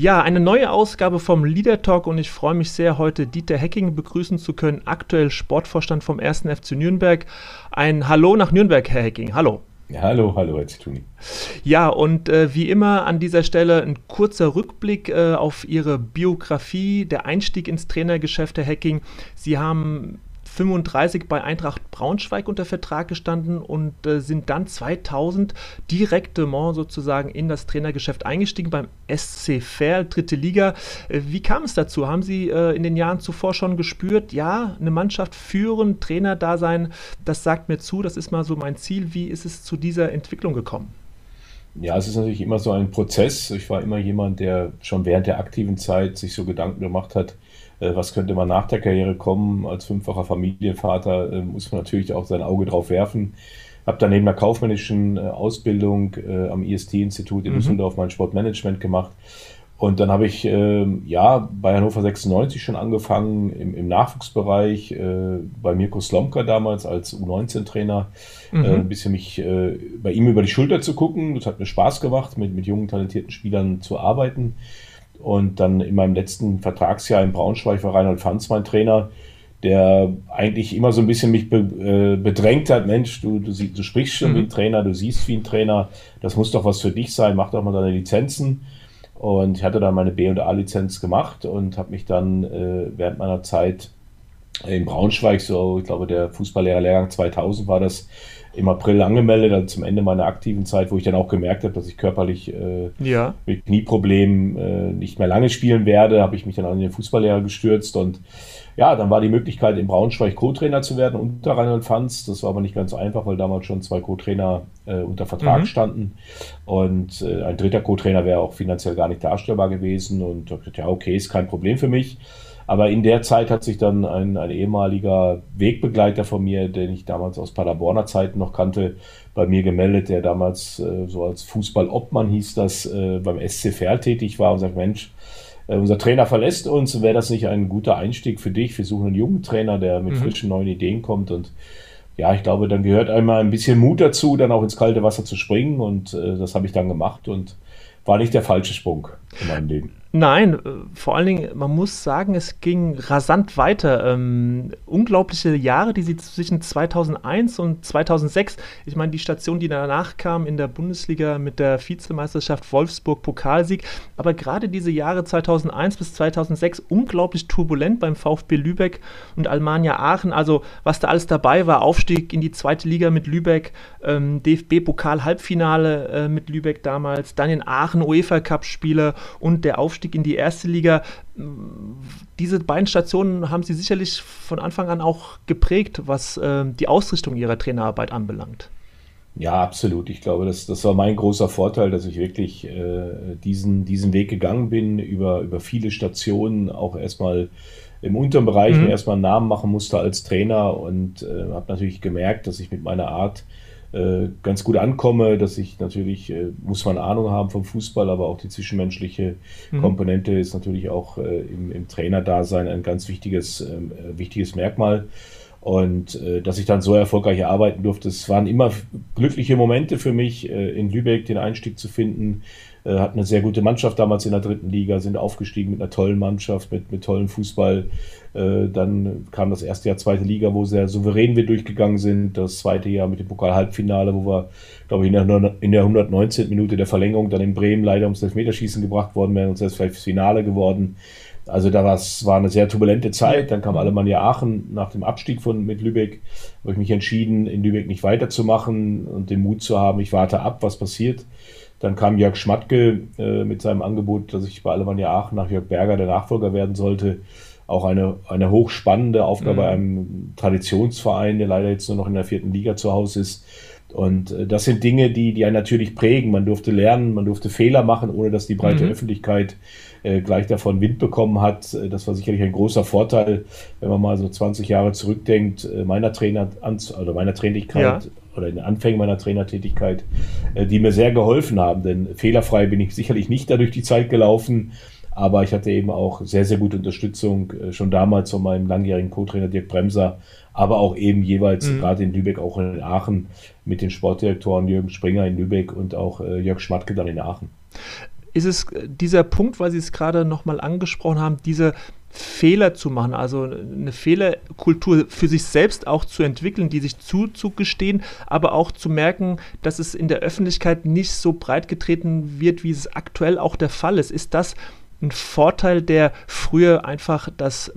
Ja, eine neue Ausgabe vom Leader Talk und ich freue mich sehr, heute Dieter Hecking begrüßen zu können, aktuell Sportvorstand vom 1. FC Nürnberg. Ein Hallo nach Nürnberg, Herr Hecking. Hallo. Ja, hallo, hallo, Herr Zituni. Ja, und äh, wie immer an dieser Stelle ein kurzer Rückblick äh, auf Ihre Biografie, der Einstieg ins Trainergeschäft, Herr Hecking. Sie haben 35 bei Eintracht Braunschweig unter Vertrag gestanden und äh, sind dann 2000 direktement sozusagen in das Trainergeschäft eingestiegen beim SC Verl, dritte Liga. Äh, wie kam es dazu? Haben Sie äh, in den Jahren zuvor schon gespürt, ja, eine Mannschaft führen, Trainer da sein, das sagt mir zu, das ist mal so mein Ziel. Wie ist es zu dieser Entwicklung gekommen? Ja, es ist natürlich immer so ein Prozess. Ich war immer jemand, der schon während der aktiven Zeit sich so Gedanken gemacht hat, was könnte man nach der Karriere kommen. Als fünffacher Familienvater äh, muss man natürlich auch sein Auge drauf werfen. Habe dann neben der kaufmännischen äh, Ausbildung am IST-Institut in mhm. Düsseldorf mein Sportmanagement gemacht. Und dann habe ich äh, ja bei Hannover 96 schon angefangen im, im Nachwuchsbereich, äh, bei Mirko Slomka damals als U19-Trainer, mhm. äh, ein bisschen mich bei ihm über die Schulter zu gucken. Das hat mir Spaß gemacht, mit, mit jungen, talentierten Spielern zu arbeiten. Und dann in meinem letzten Vertragsjahr in Braunschweig war Reinhold Fanz mein Trainer, der eigentlich immer so ein bisschen mich be, äh, bedrängt hat, Mensch, du, du, du sprichst schon mhm. wie ein Trainer, du siehst wie ein Trainer, das muss doch was für dich sein, mach doch mal deine Lizenzen. Und ich hatte dann meine B- und A-Lizenz gemacht und habe mich dann äh, während meiner Zeit in Braunschweig, so ich glaube der Fußballlehrerlehrgang 2000 war das, im April angemeldet, also zum Ende meiner aktiven Zeit, wo ich dann auch gemerkt habe, dass ich körperlich äh, ja. mit Knieproblemen äh, nicht mehr lange spielen werde, habe ich mich dann an den Fußballlehrer gestürzt und ja, dann war die Möglichkeit, in Braunschweig Co-Trainer zu werden unter Reinhold Fanz. Das war aber nicht ganz einfach, weil damals schon zwei Co-Trainer äh, unter Vertrag mhm. standen. Und äh, ein dritter Co-Trainer wäre auch finanziell gar nicht darstellbar gewesen. Und ich gesagt, ja, okay, ist kein Problem für mich. Aber in der Zeit hat sich dann ein, ein ehemaliger Wegbegleiter von mir, den ich damals aus Paderborner Zeiten noch kannte, bei mir gemeldet, der damals äh, so als Fußballobmann hieß das, äh, beim SC Verl tätig war und sagt, Mensch, äh, unser Trainer verlässt uns, wäre das nicht ein guter Einstieg für dich? Wir suchen einen jungen Trainer, der mit mhm. frischen neuen Ideen kommt und ja, ich glaube, dann gehört einmal ein bisschen Mut dazu, dann auch ins kalte Wasser zu springen und äh, das habe ich dann gemacht und war nicht der falsche Sprung in meinem Leben. Nein, äh, vor allen Dingen, man muss sagen, es ging rasant weiter. Ähm, unglaubliche Jahre, die sie zwischen 2001 und 2006, ich meine, die Station, die danach kam in der Bundesliga mit der Vizemeisterschaft Wolfsburg-Pokalsieg, aber gerade diese Jahre 2001 bis 2006 unglaublich turbulent beim VfB Lübeck und Almania Aachen. Also, was da alles dabei war, Aufstieg in die zweite Liga mit Lübeck, ähm, DFB-Pokal-Halbfinale äh, mit Lübeck damals, dann in Aachen UEFA-Cup-Spiele und der Aufstieg Aufstieg in die erste Liga. Diese beiden Stationen haben Sie sicherlich von Anfang an auch geprägt, was äh, die Ausrichtung Ihrer Trainerarbeit anbelangt. Ja, absolut. Ich glaube, das, das war mein großer Vorteil, dass ich wirklich äh, diesen, diesen Weg gegangen bin, über, über viele Stationen, auch erstmal im unteren Bereich mhm. erstmal einen Namen machen musste als Trainer und äh, habe natürlich gemerkt, dass ich mit meiner Art ganz gut ankomme, dass ich natürlich, äh, muss man Ahnung haben vom Fußball, aber auch die zwischenmenschliche mhm. Komponente ist natürlich auch äh, im, im Trainerdasein ein ganz wichtiges, ähm, äh, wichtiges Merkmal. Und äh, dass ich dann so erfolgreich arbeiten durfte, es waren immer glückliche Momente für mich, äh, in Lübeck den Einstieg zu finden. Äh, hatten eine sehr gute Mannschaft damals in der dritten Liga, sind aufgestiegen mit einer tollen Mannschaft, mit, mit tollen Fußball. Äh, dann kam das erste Jahr zweite Liga, wo sehr souverän wir durchgegangen sind. Das zweite Jahr mit dem Pokal-Halbfinale, wo wir, glaube ich, in der, in der 119. Minute der Verlängerung dann in Bremen leider ums Elfmeterschießen gebracht worden wären, uns erst vielleicht fürs Finale geworden. Also da war eine sehr turbulente Zeit. Dann kam Alemannia Aachen nach dem Abstieg von mit Lübeck. Habe ich mich entschieden, in Lübeck nicht weiterzumachen und den Mut zu haben, ich warte ab, was passiert. Dann kam Jörg Schmatke äh, mit seinem Angebot, dass ich bei Alemannia Aachen nach Jörg Berger der Nachfolger werden sollte. Auch eine, eine hochspannende Aufgabe mhm. bei einem Traditionsverein, der leider jetzt nur noch in der vierten Liga zu Hause ist. Und äh, das sind Dinge, die, die einen natürlich prägen. Man durfte lernen, man durfte Fehler machen, ohne dass die breite mhm. Öffentlichkeit äh, gleich davon Wind bekommen hat. Äh, das war sicherlich ein großer Vorteil, wenn man mal so 20 Jahre zurückdenkt, äh, meiner Trainer oder meiner Trainingskeit ja. Oder in den Anfängen meiner Trainertätigkeit, äh, die mir sehr geholfen haben. Denn fehlerfrei bin ich sicherlich nicht dadurch die Zeit gelaufen. Aber ich hatte eben auch sehr, sehr gute Unterstützung äh, schon damals von meinem langjährigen Co-Trainer Dirk Bremser, aber auch eben jeweils mhm. gerade in Lübeck, auch in Aachen mit den Sportdirektoren Jürgen Springer in Lübeck und auch äh, Jörg Schmatke dann in Aachen. Ist es dieser Punkt, weil Sie es gerade nochmal angesprochen haben, diese Fehler zu machen, also eine Fehlerkultur für sich selbst auch zu entwickeln, die sich zuzugestehen, aber auch zu merken, dass es in der Öffentlichkeit nicht so breit getreten wird, wie es aktuell auch der Fall ist. Ist das ein Vorteil, der früher einfach das,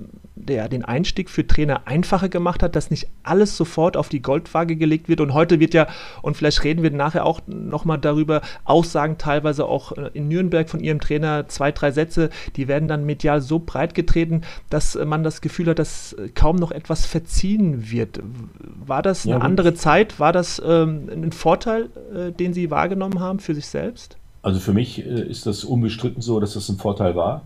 der den Einstieg für Trainer einfacher gemacht hat, dass nicht alles sofort auf die Goldwaage gelegt wird. Und heute wird ja, und vielleicht reden wir nachher auch nochmal darüber, Aussagen teilweise auch äh, in Nürnberg von ihrem Trainer, zwei, drei Sätze, die werden dann medial so breit getreten, dass man das Gefühl hat, dass kaum noch etwas verziehen wird. War das eine ja, andere Zeit? War das ähm, ein Vorteil, äh, den Sie wahrgenommen haben für sich selbst? Also für mich äh, ist das unbestritten so, dass das ein Vorteil war.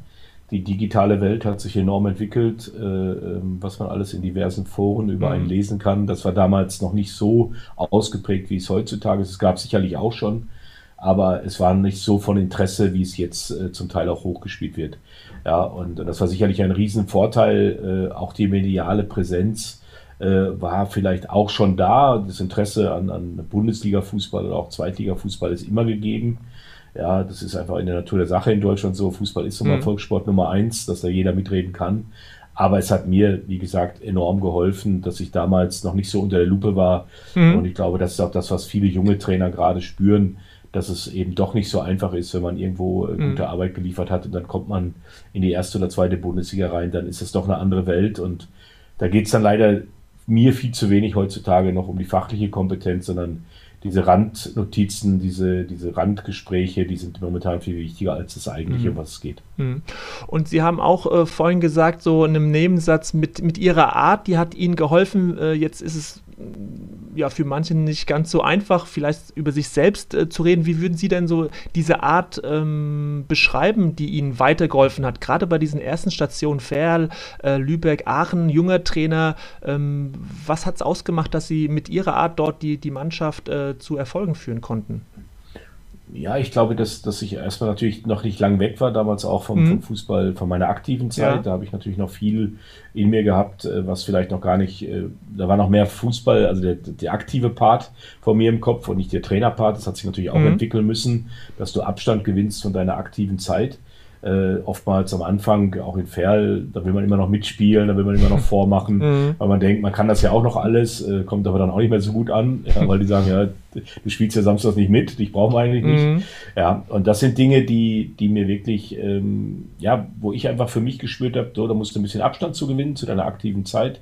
Die digitale Welt hat sich enorm entwickelt, äh, ähm, was man alles in diversen Foren über einen mhm. lesen kann. Das war damals noch nicht so ausgeprägt, wie es heutzutage ist. Es gab sicherlich auch schon, aber es war nicht so von Interesse, wie es jetzt äh, zum Teil auch hochgespielt wird. Ja, und das war sicherlich ein Riesenvorteil. Auch die mediale Präsenz war vielleicht auch schon da. Das Interesse an, an Bundesliga-Fußball oder auch Zweitliga-Fußball ist immer gegeben. Ja, das ist einfach in der Natur der Sache in Deutschland so. Fußball ist nun mal mhm. Volkssport Nummer eins, dass da jeder mitreden kann. Aber es hat mir, wie gesagt, enorm geholfen, dass ich damals noch nicht so unter der Lupe war. Mhm. Und ich glaube, das ist auch das, was viele junge Trainer gerade spüren, dass es eben doch nicht so einfach ist, wenn man irgendwo äh, gute mhm. Arbeit geliefert hat und dann kommt man in die erste oder zweite Bundesliga rein, dann ist das doch eine andere Welt. Und da geht es dann leider mir viel zu wenig heutzutage noch um die fachliche Kompetenz, sondern diese Randnotizen, diese, diese Randgespräche, die sind momentan viel wichtiger als das eigentliche, mhm. um was es geht. Mhm. Und Sie haben auch äh, vorhin gesagt, so in einem Nebensatz, mit, mit Ihrer Art, die hat Ihnen geholfen. Äh, jetzt ist es ja für manche nicht ganz so einfach, vielleicht über sich selbst äh, zu reden. Wie würden Sie denn so diese Art ähm, beschreiben, die Ihnen weitergeholfen hat? Gerade bei diesen ersten Stationen Ferl, äh, Lübeck, Aachen, junger Trainer. Ähm, was hat es ausgemacht, dass Sie mit Ihrer Art dort die, die Mannschaft äh, zu Erfolgen führen konnten? Ja, ich glaube, dass, dass ich erstmal natürlich noch nicht lang weg war, damals auch vom, mhm. vom Fußball, von meiner aktiven Zeit. Ja. Da habe ich natürlich noch viel in mir gehabt, äh, was vielleicht noch gar nicht, äh, da war noch mehr Fußball, also der, der aktive Part von mir im Kopf und nicht der Trainerpart. Das hat sich natürlich auch mhm. entwickeln müssen, dass du Abstand gewinnst von deiner aktiven Zeit äh, oftmals am Anfang, auch in Ferl, da will man immer noch mitspielen, da will man immer noch vormachen, mhm. weil man denkt, man kann das ja auch noch alles, äh, kommt aber dann auch nicht mehr so gut an, ja, weil die sagen, ja, du spielst ja samstags nicht mit, dich brauchen wir eigentlich nicht. Mhm. Ja, und das sind Dinge, die, die mir wirklich, ähm, ja, wo ich einfach für mich gespürt habe, so, da musst du ein bisschen Abstand zu gewinnen zu deiner aktiven Zeit.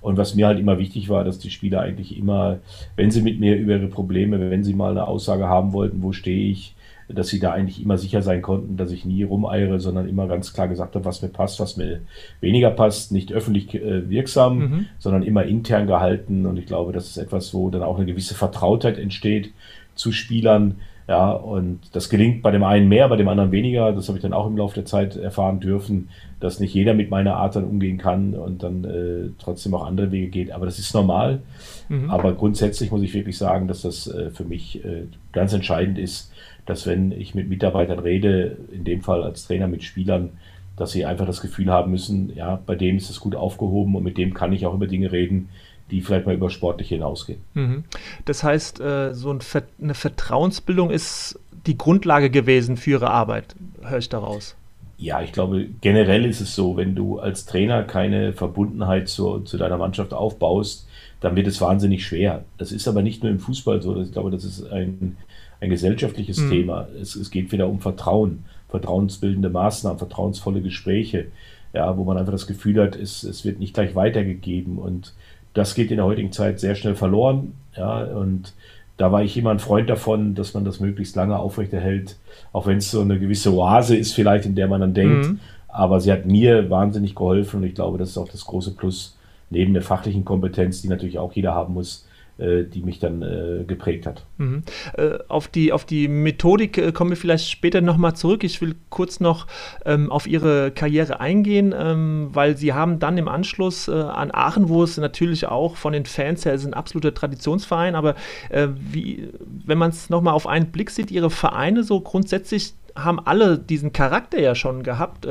Und was mir halt immer wichtig war, dass die Spieler eigentlich immer, wenn sie mit mir über ihre Probleme, wenn sie mal eine Aussage haben wollten, wo stehe ich, dass sie da eigentlich immer sicher sein konnten, dass ich nie rumeiere, sondern immer ganz klar gesagt habe, was mir passt, was mir weniger passt, nicht öffentlich äh, wirksam, mhm. sondern immer intern gehalten. Und ich glaube, das ist etwas, wo dann auch eine gewisse Vertrautheit entsteht zu Spielern. Ja, und das gelingt bei dem einen mehr, bei dem anderen weniger. Das habe ich dann auch im Laufe der Zeit erfahren dürfen, dass nicht jeder mit meiner Art dann umgehen kann und dann äh, trotzdem auch andere Wege geht. Aber das ist normal. Mhm. Aber grundsätzlich muss ich wirklich sagen, dass das äh, für mich äh, ganz entscheidend ist, dass wenn ich mit Mitarbeitern rede, in dem Fall als Trainer mit Spielern, dass sie einfach das Gefühl haben müssen, ja, bei dem ist es gut aufgehoben und mit dem kann ich auch über Dinge reden, die vielleicht mal über Sportliche hinausgehen. Mhm. Das heißt, äh, so eine Vertrauensbildung ist die Grundlage gewesen für Ihre Arbeit, höre ich daraus. Ja, ich glaube, generell ist es so, wenn du als Trainer keine Verbundenheit zu, zu deiner Mannschaft aufbaust, dann wird es wahnsinnig schwer. Das ist aber nicht nur im Fußball so. Ich glaube, das ist ein ein gesellschaftliches mhm. Thema. Es, es geht wieder um Vertrauen, vertrauensbildende Maßnahmen, vertrauensvolle Gespräche, ja, wo man einfach das Gefühl hat, es, es wird nicht gleich weitergegeben. Und das geht in der heutigen Zeit sehr schnell verloren. Ja, und da war ich immer ein Freund davon, dass man das möglichst lange aufrechterhält, auch wenn es so eine gewisse Oase ist, vielleicht, in der man dann denkt. Mhm. Aber sie hat mir wahnsinnig geholfen und ich glaube, das ist auch das große Plus neben der fachlichen Kompetenz, die natürlich auch jeder haben muss, die mich dann äh, geprägt hat. Mhm. Äh, auf, die, auf die Methodik äh, kommen wir vielleicht später nochmal zurück. Ich will kurz noch ähm, auf Ihre Karriere eingehen, ähm, weil Sie haben dann im Anschluss äh, an Aachen, wo es natürlich auch von den Fans her ist ein absoluter Traditionsverein, aber äh, wie, wenn man es nochmal auf einen Blick sieht, Ihre Vereine so grundsätzlich haben alle diesen Charakter ja schon gehabt.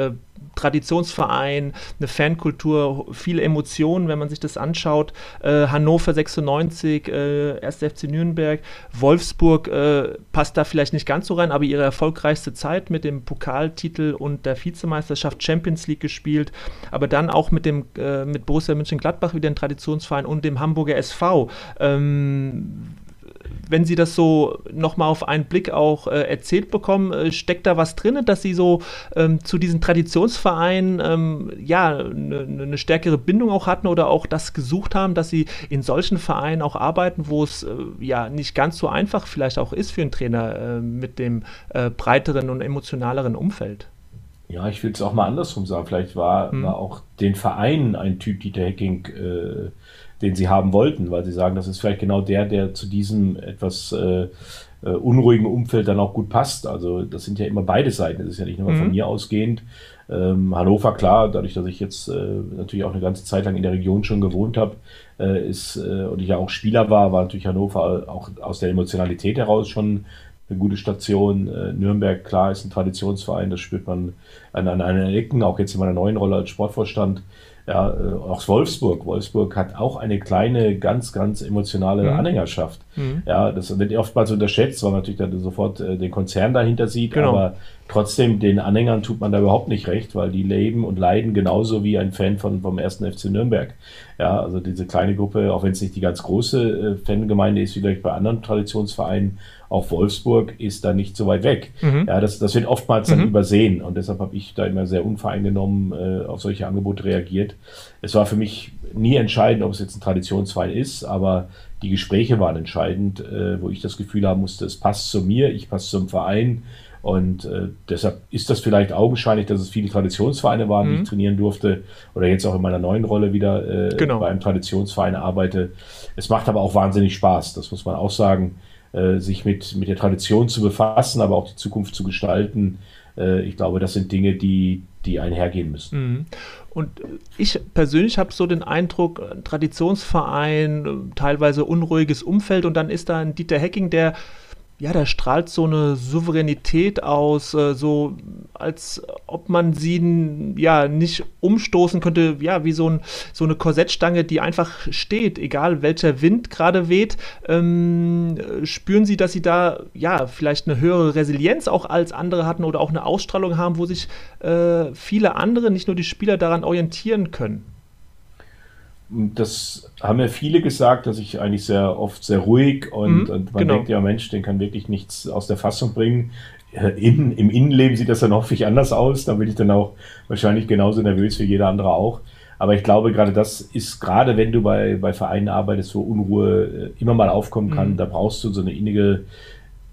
Traditionsverein, eine Fankultur, viele Emotionen, wenn man sich das anschaut. Äh, Hannover 96, äh, 1. FC Nürnberg, Wolfsburg äh, passt da vielleicht nicht ganz so rein, aber ihre erfolgreichste Zeit mit dem Pokaltitel und der Vizemeisterschaft Champions League gespielt, aber dann auch mit dem äh, mit Borussia Mönchengladbach wieder ein Traditionsverein und dem Hamburger SV. Ähm, wenn Sie das so nochmal auf einen Blick auch äh, erzählt bekommen, äh, steckt da was drin, dass Sie so ähm, zu diesen Traditionsvereinen ähm, ja eine ne stärkere Bindung auch hatten oder auch das gesucht haben, dass Sie in solchen Vereinen auch arbeiten, wo es äh, ja nicht ganz so einfach vielleicht auch ist für einen Trainer äh, mit dem äh, breiteren und emotionaleren Umfeld? Ja, ich will es auch mal andersrum sagen. Vielleicht war, hm. war auch den Vereinen ein Typ Dieter Hecking äh, den sie haben wollten, weil sie sagen, das ist vielleicht genau der, der zu diesem etwas äh, äh, unruhigen Umfeld dann auch gut passt. Also das sind ja immer beide Seiten. Das ist ja nicht nur mhm. von mir ausgehend. Ähm, Hannover, klar, dadurch, dass ich jetzt äh, natürlich auch eine ganze Zeit lang in der Region schon gewohnt habe, äh, ist äh, und ich ja auch Spieler war, war natürlich Hannover auch aus der Emotionalität heraus schon eine gute Station. Äh, Nürnberg, klar, ist ein Traditionsverein, das spürt man an, an allen Ecken, auch jetzt in meiner neuen Rolle als Sportvorstand. Ja, äh, auch Wolfsburg. Wolfsburg hat auch eine kleine, ganz, ganz emotionale mhm. Anhängerschaft. Mhm. Ja, das wird oftmals unterschätzt, weil man natürlich dann sofort äh, den Konzern dahinter sieht. Genau. Aber trotzdem, den Anhängern tut man da überhaupt nicht recht, weil die leben und leiden genauso wie ein Fan von, vom ersten FC Nürnberg. Ja, also diese kleine Gruppe, auch wenn es nicht die ganz große äh, Fangemeinde ist, wie vielleicht bei anderen Traditionsvereinen, auch Wolfsburg ist da nicht so weit weg. Mhm. Ja, das, das wird oftmals dann mhm. übersehen und deshalb habe ich da immer sehr unvoreingenommen äh, auf solche Angebote reagiert. Es war für mich nie entscheidend, ob es jetzt ein Traditionsverein ist, aber die Gespräche waren entscheidend, äh, wo ich das Gefühl haben musste, es passt zu mir, ich passe zum Verein. Und äh, deshalb ist das vielleicht augenscheinlich, dass es viele Traditionsvereine waren, mhm. die ich trainieren durfte oder jetzt auch in meiner neuen Rolle wieder äh, genau. bei einem Traditionsverein arbeite. Es macht aber auch wahnsinnig Spaß, das muss man auch sagen. Äh, sich mit, mit der Tradition zu befassen, aber auch die Zukunft zu gestalten. Äh, ich glaube, das sind Dinge, die, die einhergehen müssen. Mhm. Und ich persönlich habe so den Eindruck, Traditionsverein, teilweise unruhiges Umfeld und dann ist da ein Dieter Hecking, der ja, da strahlt so eine Souveränität aus, äh, so als ob man sie ja nicht umstoßen könnte, ja, wie so, ein, so eine Korsettstange, die einfach steht, egal welcher Wind gerade weht. Ähm, spüren Sie, dass Sie da ja vielleicht eine höhere Resilienz auch als andere hatten oder auch eine Ausstrahlung haben, wo sich äh, viele andere, nicht nur die Spieler, daran orientieren können? Das haben ja viele gesagt, dass ich eigentlich sehr oft sehr ruhig und, mhm, und man genau. denkt ja, Mensch, den kann wirklich nichts aus der Fassung bringen. Äh, in, Im Innenleben sieht das dann häufig anders aus. Da bin ich dann auch wahrscheinlich genauso nervös wie jeder andere auch. Aber ich glaube, gerade das ist, gerade wenn du bei, bei Vereinen arbeitest, wo Unruhe äh, immer mal aufkommen kann, mhm. da brauchst du so eine innige,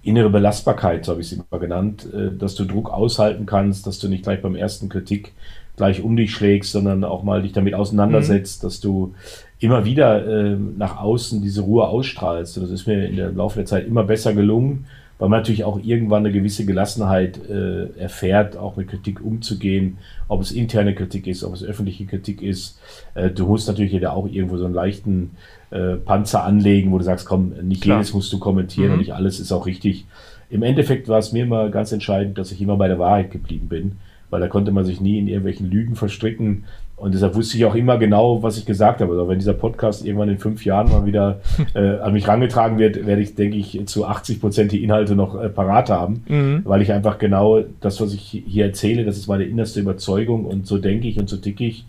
innere Belastbarkeit, so habe ich es immer genannt, äh, dass du Druck aushalten kannst, dass du nicht gleich beim ersten Kritik gleich um dich schlägst, sondern auch mal dich damit auseinandersetzt, mhm. dass du immer wieder äh, nach außen diese Ruhe ausstrahlst. Und das ist mir in der Laufe der Zeit immer besser gelungen, weil man natürlich auch irgendwann eine gewisse Gelassenheit äh, erfährt, auch mit Kritik umzugehen, ob es interne Kritik ist, ob es öffentliche Kritik ist. Äh, du musst natürlich jeder auch irgendwo so einen leichten äh, Panzer anlegen, wo du sagst, komm, nicht Klar. jedes musst du kommentieren mhm. und nicht alles ist auch richtig. Im Endeffekt war es mir immer ganz entscheidend, dass ich immer bei der Wahrheit geblieben bin weil da konnte man sich nie in irgendwelchen Lügen verstricken. Und deshalb wusste ich auch immer genau, was ich gesagt habe. Also wenn dieser Podcast irgendwann in fünf Jahren mal wieder äh, an mich rangetragen wird, werde ich, denke ich, zu 80 Prozent die Inhalte noch äh, parat haben, mhm. weil ich einfach genau das, was ich hier erzähle, das ist meine innerste Überzeugung und so denke ich und so ticke ich.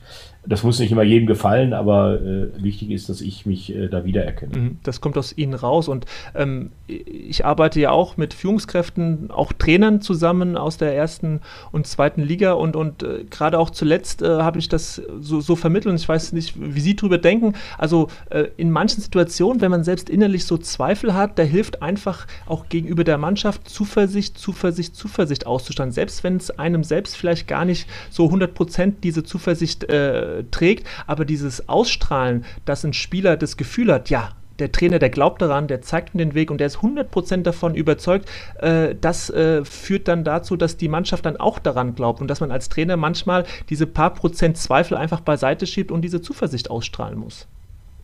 Das muss nicht immer jedem gefallen, aber äh, wichtig ist, dass ich mich äh, da wiedererkenne. Mhm, das kommt aus Ihnen raus und ähm, ich arbeite ja auch mit Führungskräften, auch Trainern zusammen aus der ersten und zweiten Liga und, und äh, gerade auch zuletzt äh, habe ich das so, so vermittelt und ich weiß nicht, wie Sie drüber denken. Also äh, in manchen Situationen, wenn man selbst innerlich so Zweifel hat, da hilft einfach auch gegenüber der Mannschaft Zuversicht, Zuversicht, Zuversicht auszustanden. Selbst wenn es einem selbst vielleicht gar nicht so 100 Prozent diese Zuversicht äh, trägt, aber dieses Ausstrahlen, dass ein Spieler das Gefühl hat, ja, der Trainer, der glaubt daran, der zeigt ihm den Weg und der ist 100% davon überzeugt. Äh, das äh, führt dann dazu, dass die Mannschaft dann auch daran glaubt und dass man als Trainer manchmal diese paar Prozent Zweifel einfach beiseite schiebt und diese Zuversicht ausstrahlen muss.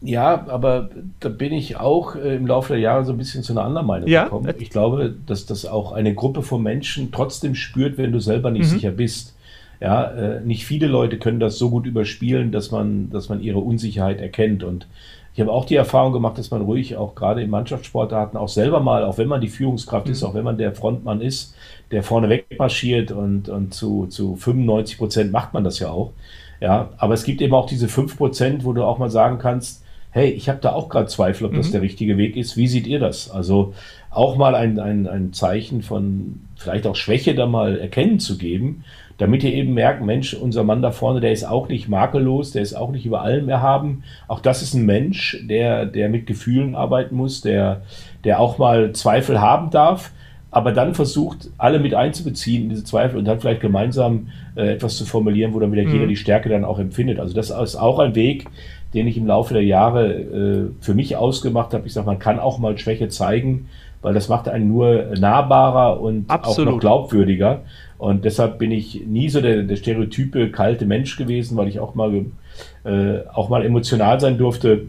Ja, aber da bin ich auch äh, im Laufe der Jahre so ein bisschen zu einer anderen Meinung ja? gekommen. Ich glaube, dass das auch eine Gruppe von Menschen trotzdem spürt, wenn du selber nicht mhm. sicher bist. Ja, äh, nicht viele Leute können das so gut überspielen, dass man, dass man ihre Unsicherheit erkennt. Und ich habe auch die Erfahrung gemacht, dass man ruhig auch gerade in Mannschaftssportarten auch selber mal, auch wenn man die Führungskraft mhm. ist, auch wenn man der Frontmann ist, der vorne wegmarschiert und, und zu, zu 95 Prozent macht man das ja auch. Ja, aber es gibt eben auch diese 5 Prozent, wo du auch mal sagen kannst, hey, ich habe da auch gerade Zweifel, ob mhm. das der richtige Weg ist. Wie seht ihr das? Also auch mal ein, ein, ein Zeichen von vielleicht auch Schwäche da mal erkennen zu geben, damit ihr eben merkt, Mensch, unser Mann da vorne, der ist auch nicht makellos, der ist auch nicht über allem erhaben. Auch das ist ein Mensch, der, der mit Gefühlen arbeiten muss, der, der auch mal Zweifel haben darf, aber dann versucht, alle mit einzubeziehen in diese Zweifel und dann vielleicht gemeinsam äh, etwas zu formulieren, wo dann wieder mhm. jeder die Stärke dann auch empfindet. Also das ist auch ein Weg, den ich im Laufe der Jahre äh, für mich ausgemacht habe. Ich sage, man kann auch mal Schwäche zeigen, weil das macht einen nur nahbarer und Absolut. auch noch glaubwürdiger. Und deshalb bin ich nie so der, der stereotype kalte Mensch gewesen, weil ich auch mal, äh, auch mal emotional sein durfte.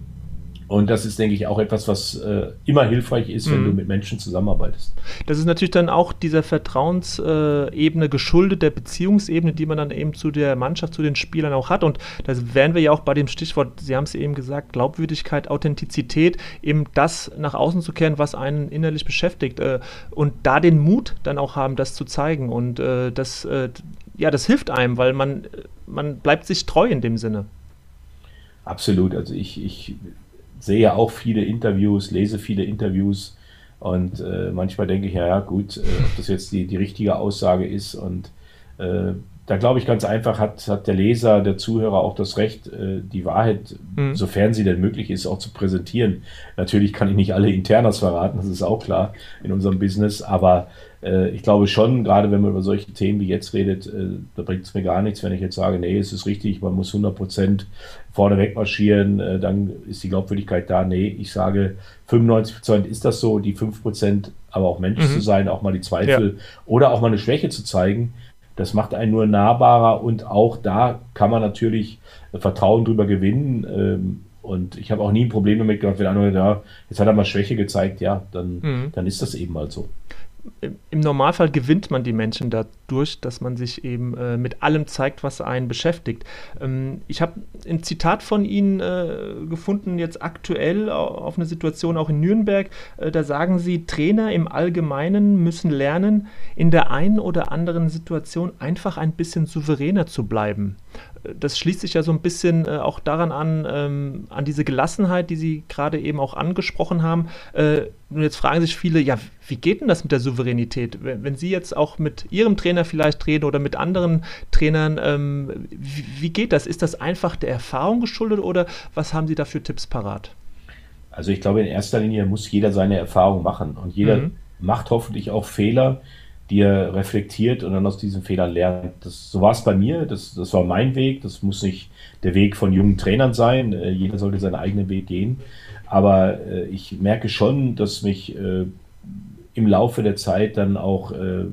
Und das ist, denke ich, auch etwas, was äh, immer hilfreich ist, wenn mhm. du mit Menschen zusammenarbeitest. Das ist natürlich dann auch dieser Vertrauensebene geschuldet, der Beziehungsebene, die man dann eben zu der Mannschaft, zu den Spielern auch hat. Und da wären wir ja auch bei dem Stichwort, Sie haben es eben gesagt, Glaubwürdigkeit, Authentizität, eben das nach außen zu kehren, was einen innerlich beschäftigt. Äh, und da den Mut dann auch haben, das zu zeigen. Und äh, das, äh, ja, das hilft einem, weil man, man bleibt sich treu in dem Sinne. Absolut. Also ich, ich sehe auch viele Interviews, lese viele Interviews und äh, manchmal denke ich, ja, ja gut, äh, ob das jetzt die, die richtige Aussage ist. Und äh, da glaube ich ganz einfach, hat, hat der Leser, der Zuhörer auch das Recht, äh, die Wahrheit, mhm. sofern sie denn möglich ist, auch zu präsentieren. Natürlich kann ich nicht alle Internas verraten, das ist auch klar in unserem Business, aber äh, ich glaube schon, gerade wenn man über solche Themen wie jetzt redet, äh, da bringt es mir gar nichts, wenn ich jetzt sage, nee, es ist richtig, man muss 100 Prozent vorne wegmarschieren, äh, dann ist die Glaubwürdigkeit da. Nee, ich sage, 95 Prozent ist das so, die 5 Prozent aber auch Mensch mhm. zu sein, auch mal die Zweifel ja. oder auch mal eine Schwäche zu zeigen, das macht einen nur nahbarer und auch da kann man natürlich Vertrauen drüber gewinnen. Ähm, und ich habe auch nie ein Problem damit gehabt, wenn einer, ja, jetzt hat er mal Schwäche gezeigt, ja, dann, mhm. dann ist das eben halt so im Normalfall gewinnt man die Menschen dadurch, dass man sich eben äh, mit allem zeigt, was einen beschäftigt. Ähm, ich habe ein Zitat von Ihnen äh, gefunden, jetzt aktuell auf eine Situation auch in Nürnberg. Äh, da sagen Sie, Trainer im Allgemeinen müssen lernen, in der einen oder anderen Situation einfach ein bisschen souveräner zu bleiben das schließt sich ja so ein bisschen äh, auch daran an, ähm, an diese Gelassenheit, die Sie gerade eben auch angesprochen haben. Äh, und jetzt fragen sich viele, ja, wie geht denn das mit der Souveränität? Wenn, wenn Sie jetzt auch mit Ihrem Trainer vielleicht reden oder mit anderen Trainern, ähm, wie, wie, geht das? Ist das einfach der Erfahrung geschuldet oder was haben Sie da für Tipps parat? Also ich glaube, in erster Linie muss jeder seine Erfahrung machen und jeder mhm. macht hoffentlich auch Fehler die er reflektiert und dann aus diesen Fehlern lernt. Das, so war es bei mir, das, das war mein Weg, das muss nicht der Weg von jungen Trainern sein, äh, jeder sollte seinen eigenen Weg gehen, aber äh, ich merke schon, dass mich äh, im Laufe der Zeit dann auch äh,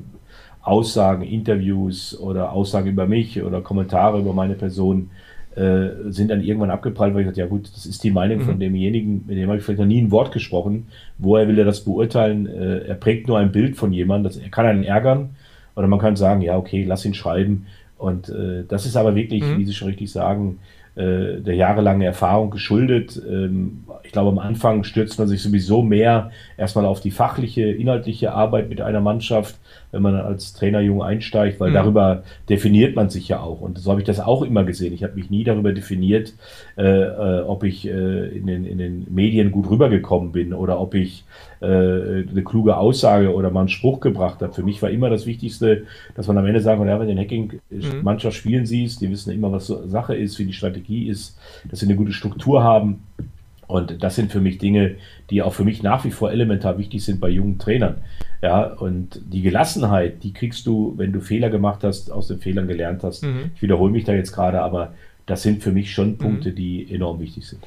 Aussagen, Interviews oder Aussagen über mich oder Kommentare über meine Person äh, sind dann irgendwann abgeprallt, weil ich dachte, ja gut, das ist die Meinung mhm. von demjenigen, mit dem habe ich vielleicht noch nie ein Wort gesprochen. Woher will er das beurteilen? Äh, er prägt nur ein Bild von jemandem, das, er kann einen ärgern oder man kann sagen, ja okay, lass ihn schreiben. Und äh, das ist aber wirklich, mhm. wie Sie schon richtig sagen, äh, der jahrelangen Erfahrung geschuldet. Ähm, ich glaube, am Anfang stürzt man sich sowieso mehr erstmal auf die fachliche, inhaltliche Arbeit mit einer Mannschaft, wenn man als Trainer jung einsteigt, weil mhm. darüber definiert man sich ja auch. Und so habe ich das auch immer gesehen. Ich habe mich nie darüber definiert, äh, äh, ob ich äh, in, den, in den Medien gut rübergekommen bin oder ob ich äh, eine kluge Aussage oder mal einen Spruch gebracht habe. Für mich war immer das Wichtigste, dass man am Ende sagt, ja, wenn du den Hacking-Mannschaft mhm. spielen siehst, die wissen immer, was Sache ist, wie die Strategie ist, dass sie eine gute Struktur haben. Und das sind für mich Dinge, die auch für mich nach wie vor elementar wichtig sind bei jungen Trainern. Ja, und die Gelassenheit, die kriegst du, wenn du Fehler gemacht hast, aus den Fehlern gelernt hast. Mhm. Ich wiederhole mich da jetzt gerade, aber das sind für mich schon Punkte, mhm. die enorm wichtig sind.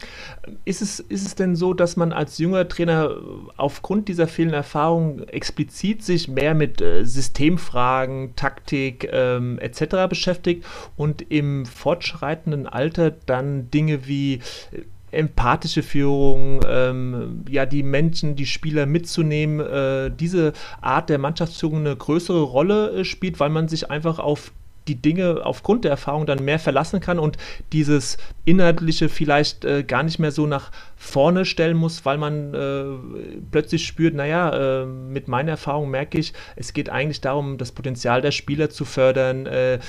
Ist es, ist es denn so, dass man als junger Trainer aufgrund dieser vielen Erfahrungen explizit sich mehr mit äh, Systemfragen, Taktik ähm, etc. beschäftigt und im fortschreitenden Alter dann Dinge wie äh, empathische Führung, ähm, ja, die Menschen, die Spieler mitzunehmen, äh, diese Art der Mannschaftsführung eine größere Rolle äh, spielt, weil man sich einfach auf die Dinge aufgrund der Erfahrung dann mehr verlassen kann und dieses Inhaltliche vielleicht äh, gar nicht mehr so nach vorne stellen muss, weil man äh, plötzlich spürt, naja, äh, mit meiner Erfahrung merke ich, es geht eigentlich darum, das Potenzial der Spieler zu fördern, äh, äh,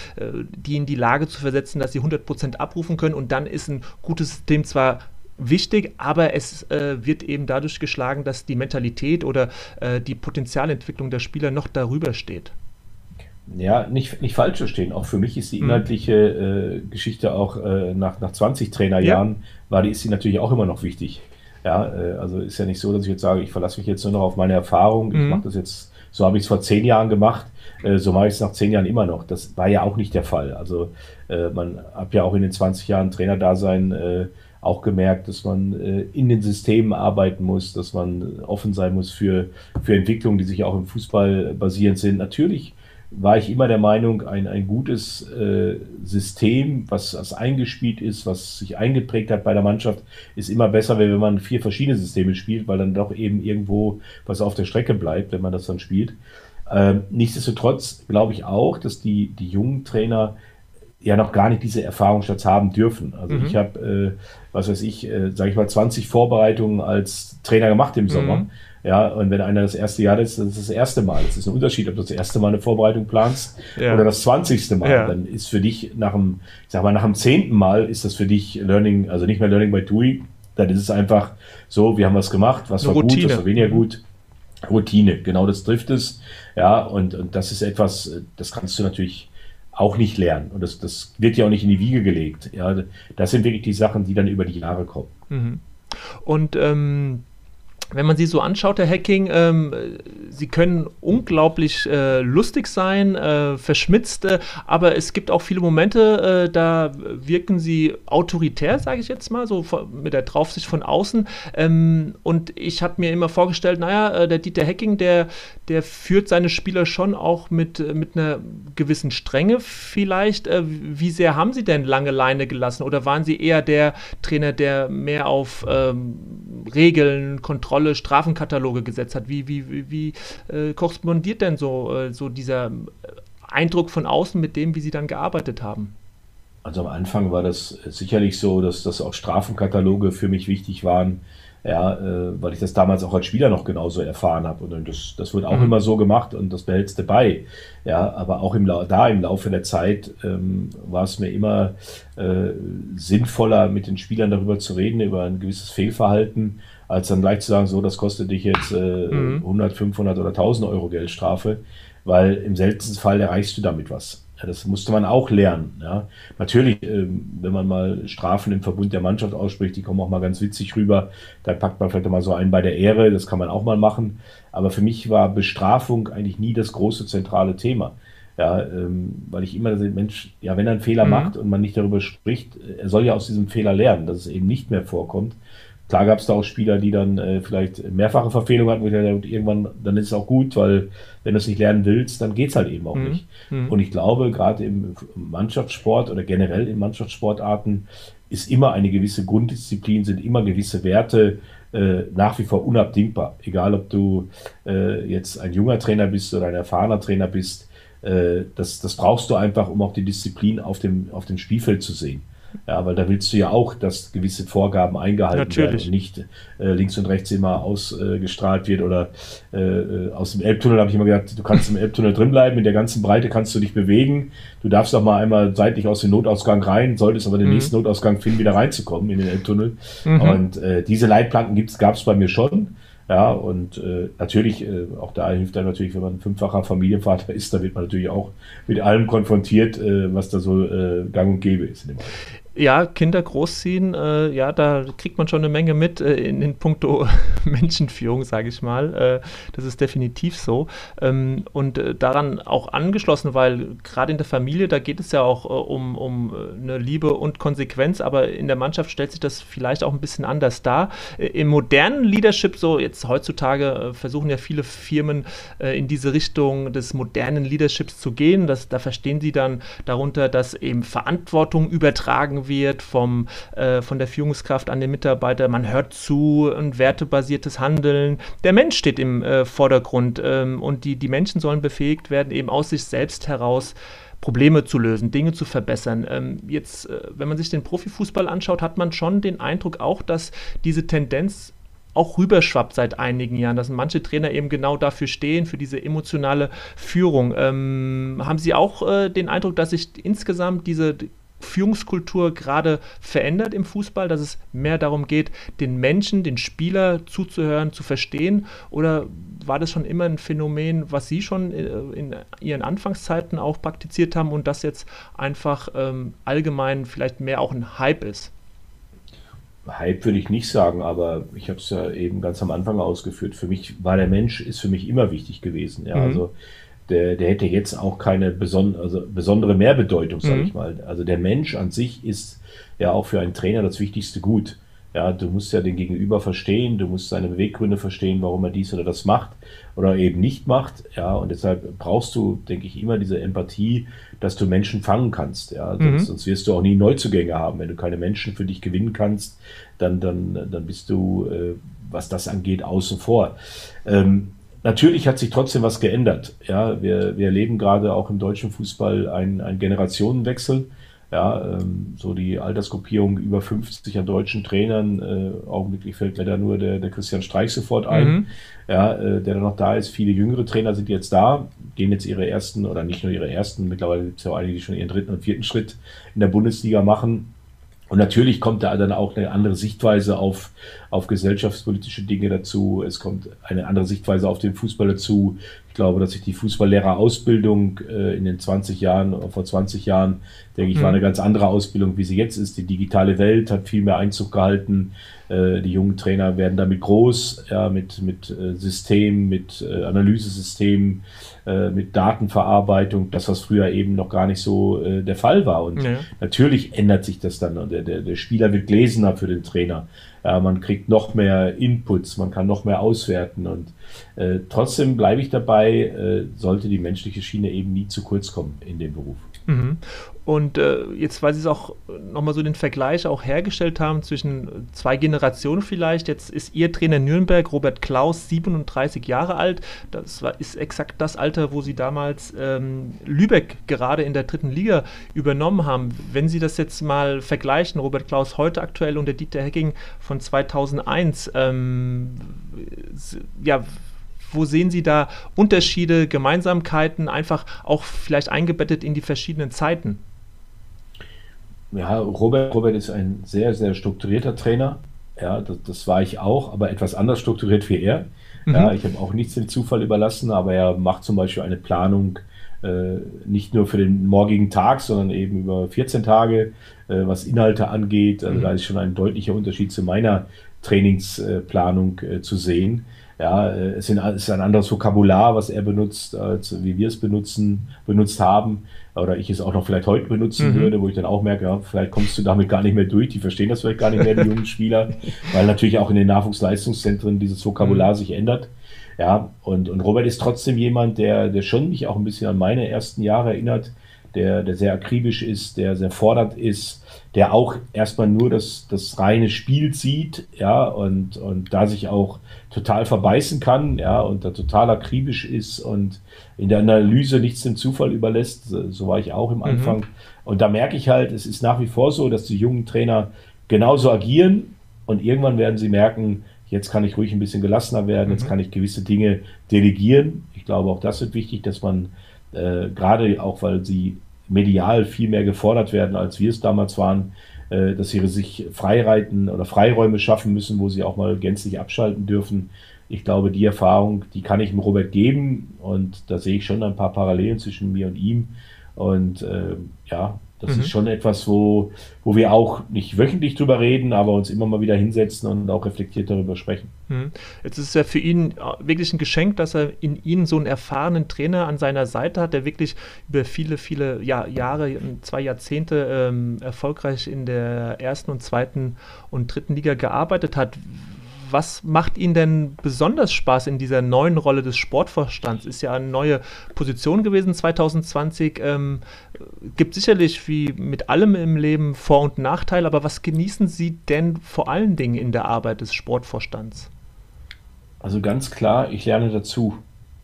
die in die Lage zu versetzen, dass sie 100% abrufen können und dann ist ein gutes System zwar wichtig, aber es äh, wird eben dadurch geschlagen, dass die Mentalität oder äh, die Potenzialentwicklung der Spieler noch darüber steht. Ja, nicht, nicht falsch verstehen. Auch für mich ist die mhm. inhaltliche äh, Geschichte auch äh, nach, nach 20 Trainerjahren, ja. war die, ist sie natürlich auch immer noch wichtig. Ja, äh, also ist ja nicht so, dass ich jetzt sage, ich verlasse mich jetzt nur noch auf meine Erfahrung. Mhm. Ich mache das jetzt, so habe ich es vor zehn Jahren gemacht, äh, so mache ich es nach zehn Jahren immer noch. Das war ja auch nicht der Fall. Also man hat ja auch in den 20 Jahren Trainerdasein auch gemerkt, dass man äh, in den Systemen arbeiten muss, dass man offen sein muss für, für Entwicklungen, die sich auch im Fußball basierend sind. Natürlich war ich immer der Meinung, ein, ein gutes äh, System, was, was eingespielt ist, was sich eingeprägt hat bei der Mannschaft, ist immer besser, wenn man vier verschiedene Systeme spielt, weil dann doch eben irgendwo was auf der Strecke bleibt, wenn man das dann spielt. Ähm, nichtsdestotrotz glaube ich auch, dass die, die jungen Trainer ja noch gar nicht diese Erfahrungsschatz haben dürfen. Also mhm. ich habe, äh, was weiß ich, äh, sage ich mal, 20 Vorbereitungen als Trainer gemacht im Sommer. Mhm. Ja, und wenn einer das erste Jahr ist, das ist das erste Mal. Es ist ein Unterschied, ob du das erste Mal eine Vorbereitung planst ja. oder das zwanzigste Mal. Ja. Dann ist für dich nach dem, ich sag mal, nach dem zehnten Mal ist das für dich Learning, also nicht mehr Learning by Doing. Dann ist es einfach so, wir haben was gemacht, was eine war Routine. gut, was war weniger mhm. gut. Routine, genau das trifft es. Ja, und, und das ist etwas, das kannst du natürlich auch nicht lernen. Und das, das wird ja auch nicht in die Wiege gelegt. Ja, das sind wirklich die Sachen, die dann über die Jahre kommen. Mhm. Und ähm, wenn man sie so anschaut, der Hacking, ähm, sie können unglaublich äh, lustig sein, äh, verschmitzt, äh, aber es gibt auch viele Momente, äh, da wirken sie autoritär, sage ich jetzt mal, so mit der Draufsicht von außen. Ähm, und ich habe mir immer vorgestellt, naja, äh, der Dieter Hacking, der, der führt seine Spieler schon auch mit, mit einer gewissen Strenge vielleicht. Äh, wie sehr haben sie denn lange Leine gelassen oder waren sie eher der Trainer, der mehr auf ähm, Regeln, Kontrolle, Kontrolle Strafenkataloge gesetzt hat. Wie, wie, wie, wie äh, korrespondiert denn so, äh, so dieser Eindruck von außen mit dem, wie Sie dann gearbeitet haben? Also am Anfang war das sicherlich so, dass das auch Strafenkataloge für mich wichtig waren ja, äh, weil ich das damals auch als Spieler noch genauso erfahren habe. Und das, das wird auch mhm. immer so gemacht und das behältst du bei. Ja, aber auch im, da im Laufe der Zeit ähm, war es mir immer äh, sinnvoller, mit den Spielern darüber zu reden, über ein gewisses Fehlverhalten, als dann gleich zu sagen, so, das kostet dich jetzt äh, mhm. 100, 500 oder 1000 Euro Geldstrafe, weil im seltensten Fall erreichst du damit was. Ja, das musste man auch lernen. Ja. Natürlich, ähm, wenn man mal Strafen im Verbund der Mannschaft ausspricht, die kommen auch mal ganz witzig rüber. Da packt man vielleicht mal so einen bei der Ehre, das kann man auch mal machen. Aber für mich war Bestrafung eigentlich nie das große zentrale Thema. Ja, ähm, weil ich immer sehe, Mensch, ja, wenn er einen Fehler mhm. macht und man nicht darüber spricht, er soll ja aus diesem Fehler lernen, dass es eben nicht mehr vorkommt. Klar gab es da auch Spieler, die dann äh, vielleicht mehrfache Verfehlungen hatten, wo ich dachte, irgendwann, dann ist es auch gut, weil wenn du es nicht lernen willst, dann geht es halt eben auch mhm. nicht. Mhm. Und ich glaube, gerade im Mannschaftssport oder generell in Mannschaftssportarten ist immer eine gewisse Grunddisziplin, sind immer gewisse Werte äh, nach wie vor unabdingbar. Egal, ob du äh, jetzt ein junger Trainer bist oder ein erfahrener Trainer bist, äh, das, das brauchst du einfach, um auch die Disziplin auf dem, auf dem Spielfeld zu sehen. Ja, weil da willst du ja auch, dass gewisse Vorgaben eingehalten Natürlich. werden und nicht äh, links und rechts immer ausgestrahlt wird oder äh, äh, aus dem Elbtunnel habe ich immer gesagt, du kannst im Elbtunnel drin bleiben, in der ganzen Breite kannst du dich bewegen. Du darfst auch mal einmal seitlich aus dem Notausgang rein, solltest aber den mhm. nächsten Notausgang finden, wieder reinzukommen in den Elbtunnel. Mhm. Und äh, diese Leitplanken gab es bei mir schon. Ja, und äh, natürlich, äh, auch da hilft er natürlich, wenn man ein fünffacher Familienvater ist, da wird man natürlich auch mit allem konfrontiert, äh, was da so äh, gang und gäbe ist. Ja, Kinder großziehen, äh, ja, da kriegt man schon eine Menge mit äh, in, in puncto Menschenführung, sage ich mal. Äh, das ist definitiv so. Ähm, und äh, daran auch angeschlossen, weil gerade in der Familie, da geht es ja auch äh, um, um äh, eine Liebe und Konsequenz, aber in der Mannschaft stellt sich das vielleicht auch ein bisschen anders dar. Im modernen Leadership, so jetzt heutzutage versuchen ja viele Firmen in diese Richtung des modernen Leaderships zu gehen. Das, da verstehen sie dann darunter, dass eben Verantwortung übertragen wird vom, äh, von der Führungskraft an den Mitarbeiter. Man hört zu, ein wertebasiertes Handeln. Der Mensch steht im äh, Vordergrund ähm, und die, die Menschen sollen befähigt werden, eben aus sich selbst heraus Probleme zu lösen, Dinge zu verbessern. Ähm, jetzt, äh, wenn man sich den Profifußball anschaut, hat man schon den Eindruck auch, dass diese Tendenz auch rüberschwappt seit einigen Jahren, dass manche Trainer eben genau dafür stehen, für diese emotionale Führung. Ähm, haben Sie auch äh, den Eindruck, dass sich insgesamt diese Führungskultur gerade verändert im Fußball, dass es mehr darum geht, den Menschen, den Spieler zuzuhören, zu verstehen? Oder war das schon immer ein Phänomen, was Sie schon äh, in Ihren Anfangszeiten auch praktiziert haben und das jetzt einfach ähm, allgemein vielleicht mehr auch ein Hype ist? Hype würde ich nicht sagen, aber ich habe es ja eben ganz am Anfang ausgeführt. Für mich war der Mensch, ist für mich immer wichtig gewesen. Ja, mhm. also der, der hätte jetzt auch keine beson also besondere Mehrbedeutung, sage mhm. ich mal. Also der Mensch an sich ist ja auch für einen Trainer das wichtigste Gut. Ja, du musst ja den Gegenüber verstehen, du musst seine Beweggründe verstehen, warum er dies oder das macht oder eben nicht macht. Ja, und deshalb brauchst du, denke ich, immer diese Empathie, dass du Menschen fangen kannst. Ja, mhm. sonst, sonst, wirst du auch nie Neuzugänge haben. Wenn du keine Menschen für dich gewinnen kannst, dann, dann, dann bist du, äh, was das angeht, außen vor. Ähm, Natürlich hat sich trotzdem was geändert. Ja, wir, wir erleben gerade auch im deutschen Fußball einen, einen Generationenwechsel. Ja, ähm, so die Altersgruppierung über 50 an deutschen Trainern. Äh, augenblicklich fällt leider nur der, der Christian Streich sofort ein, mhm. ja, äh, der noch da ist. Viele jüngere Trainer sind jetzt da, gehen jetzt ihre ersten oder nicht nur ihre ersten, mittlerweile gibt es ja auch einige, die schon ihren dritten und vierten Schritt in der Bundesliga machen. Und natürlich kommt da dann auch eine andere Sichtweise auf, auf gesellschaftspolitische Dinge dazu. Es kommt eine andere Sichtweise auf den Fußball dazu. Ich glaube, dass sich die Fußballlehrerausbildung äh, in den 20 Jahren, vor 20 Jahren, denke ich, war mhm. eine ganz andere Ausbildung, wie sie jetzt ist. Die digitale Welt hat viel mehr Einzug gehalten. Äh, die jungen Trainer werden damit groß, ja, mit, mit äh, Systemen, mit äh, Analysesystemen, äh, mit Datenverarbeitung, das, was früher eben noch gar nicht so äh, der Fall war. Und ja. natürlich ändert sich das dann. Der, der, der Spieler wird gläsener für den Trainer. Ja, man kriegt noch mehr Inputs, man kann noch mehr auswerten. Und äh, trotzdem bleibe ich dabei, äh, sollte die menschliche Schiene eben nie zu kurz kommen in dem Beruf. Mhm. Und äh, jetzt, weil Sie es auch nochmal so den Vergleich auch hergestellt haben zwischen zwei Generationen vielleicht, jetzt ist Ihr Trainer Nürnberg, Robert Klaus, 37 Jahre alt. Das war, ist exakt das Alter, wo Sie damals ähm, Lübeck gerade in der dritten Liga übernommen haben. Wenn Sie das jetzt mal vergleichen, Robert Klaus heute aktuell und der Dieter Hecking von 2001, ähm, ja, wo sehen Sie da Unterschiede, Gemeinsamkeiten, einfach auch vielleicht eingebettet in die verschiedenen Zeiten? Ja, Robert, Robert ist ein sehr, sehr strukturierter Trainer. Ja, das, das war ich auch, aber etwas anders strukturiert wie er. Mhm. Ja, ich habe auch nichts dem Zufall überlassen, aber er macht zum Beispiel eine Planung äh, nicht nur für den morgigen Tag, sondern eben über 14 Tage, äh, was Inhalte angeht. Also mhm. da ist schon ein deutlicher Unterschied zu meiner Trainingsplanung äh, zu sehen. Ja, äh, es, ist ein anderes Vokabular, was er benutzt, als wie wir es benutzen, benutzt haben. Oder ich es auch noch vielleicht heute benutzen mhm. würde, wo ich dann auch merke, ja, vielleicht kommst du damit gar nicht mehr durch. Die verstehen das vielleicht gar nicht mehr, die jungen Spieler, weil natürlich auch in den Nachwuchsleistungszentren dieses Vokabular mhm. sich ändert. Ja, und, und Robert ist trotzdem jemand, der, der schon mich auch ein bisschen an meine ersten Jahre erinnert, der, der sehr akribisch ist, der sehr fordernd ist, der auch erstmal nur das, das reine Spiel sieht, ja, und, und da sich auch total verbeißen kann, ja, und da total akribisch ist und in der Analyse nichts dem Zufall überlässt. So war ich auch im mhm. Anfang. Mhm. Und da merke ich halt, es ist nach wie vor so, dass die jungen Trainer genauso agieren und irgendwann werden sie merken, jetzt kann ich ruhig ein bisschen gelassener werden, mhm. jetzt kann ich gewisse Dinge delegieren. Ich glaube, auch das ist wichtig, dass man äh, gerade auch, weil sie medial viel mehr gefordert werden, als wir es damals waren, äh, dass sie sich freireiten oder Freiräume schaffen müssen, wo sie auch mal gänzlich abschalten dürfen. Ich glaube, die Erfahrung, die kann ich dem Robert geben und da sehe ich schon ein paar Parallelen zwischen mir und ihm. Und äh, ja, Das mhm. ist schon etwas, wo, wo wir auch nicht wöchentlich drüber reden, aber uns immer mal wieder hinsetzen und auch reflektiert darüber sprechen. Mhm. Jetzt ist es ja für ihn äh, wirklich ein Geschenk, dass er in Ihnen so einen erfahrenen Trainer an seiner Seite hat, der wirklich über viele, viele ja, Jahre, zwei Jahrzehnte ähm, erfolgreich in der ersten und zweiten und dritten Liga gearbeitet hat was macht Ihnen denn besonders Spaß in dieser neuen Rolle des Sportvorstands? Ist ja eine neue Position gewesen 2020. Ähm, gibt sicherlich wie mit allem im Leben Vor- und Nachteile, aber was genießen Sie denn vor allen Dingen in der Arbeit des Sportvorstands? Also ganz klar, ich lerne dazu.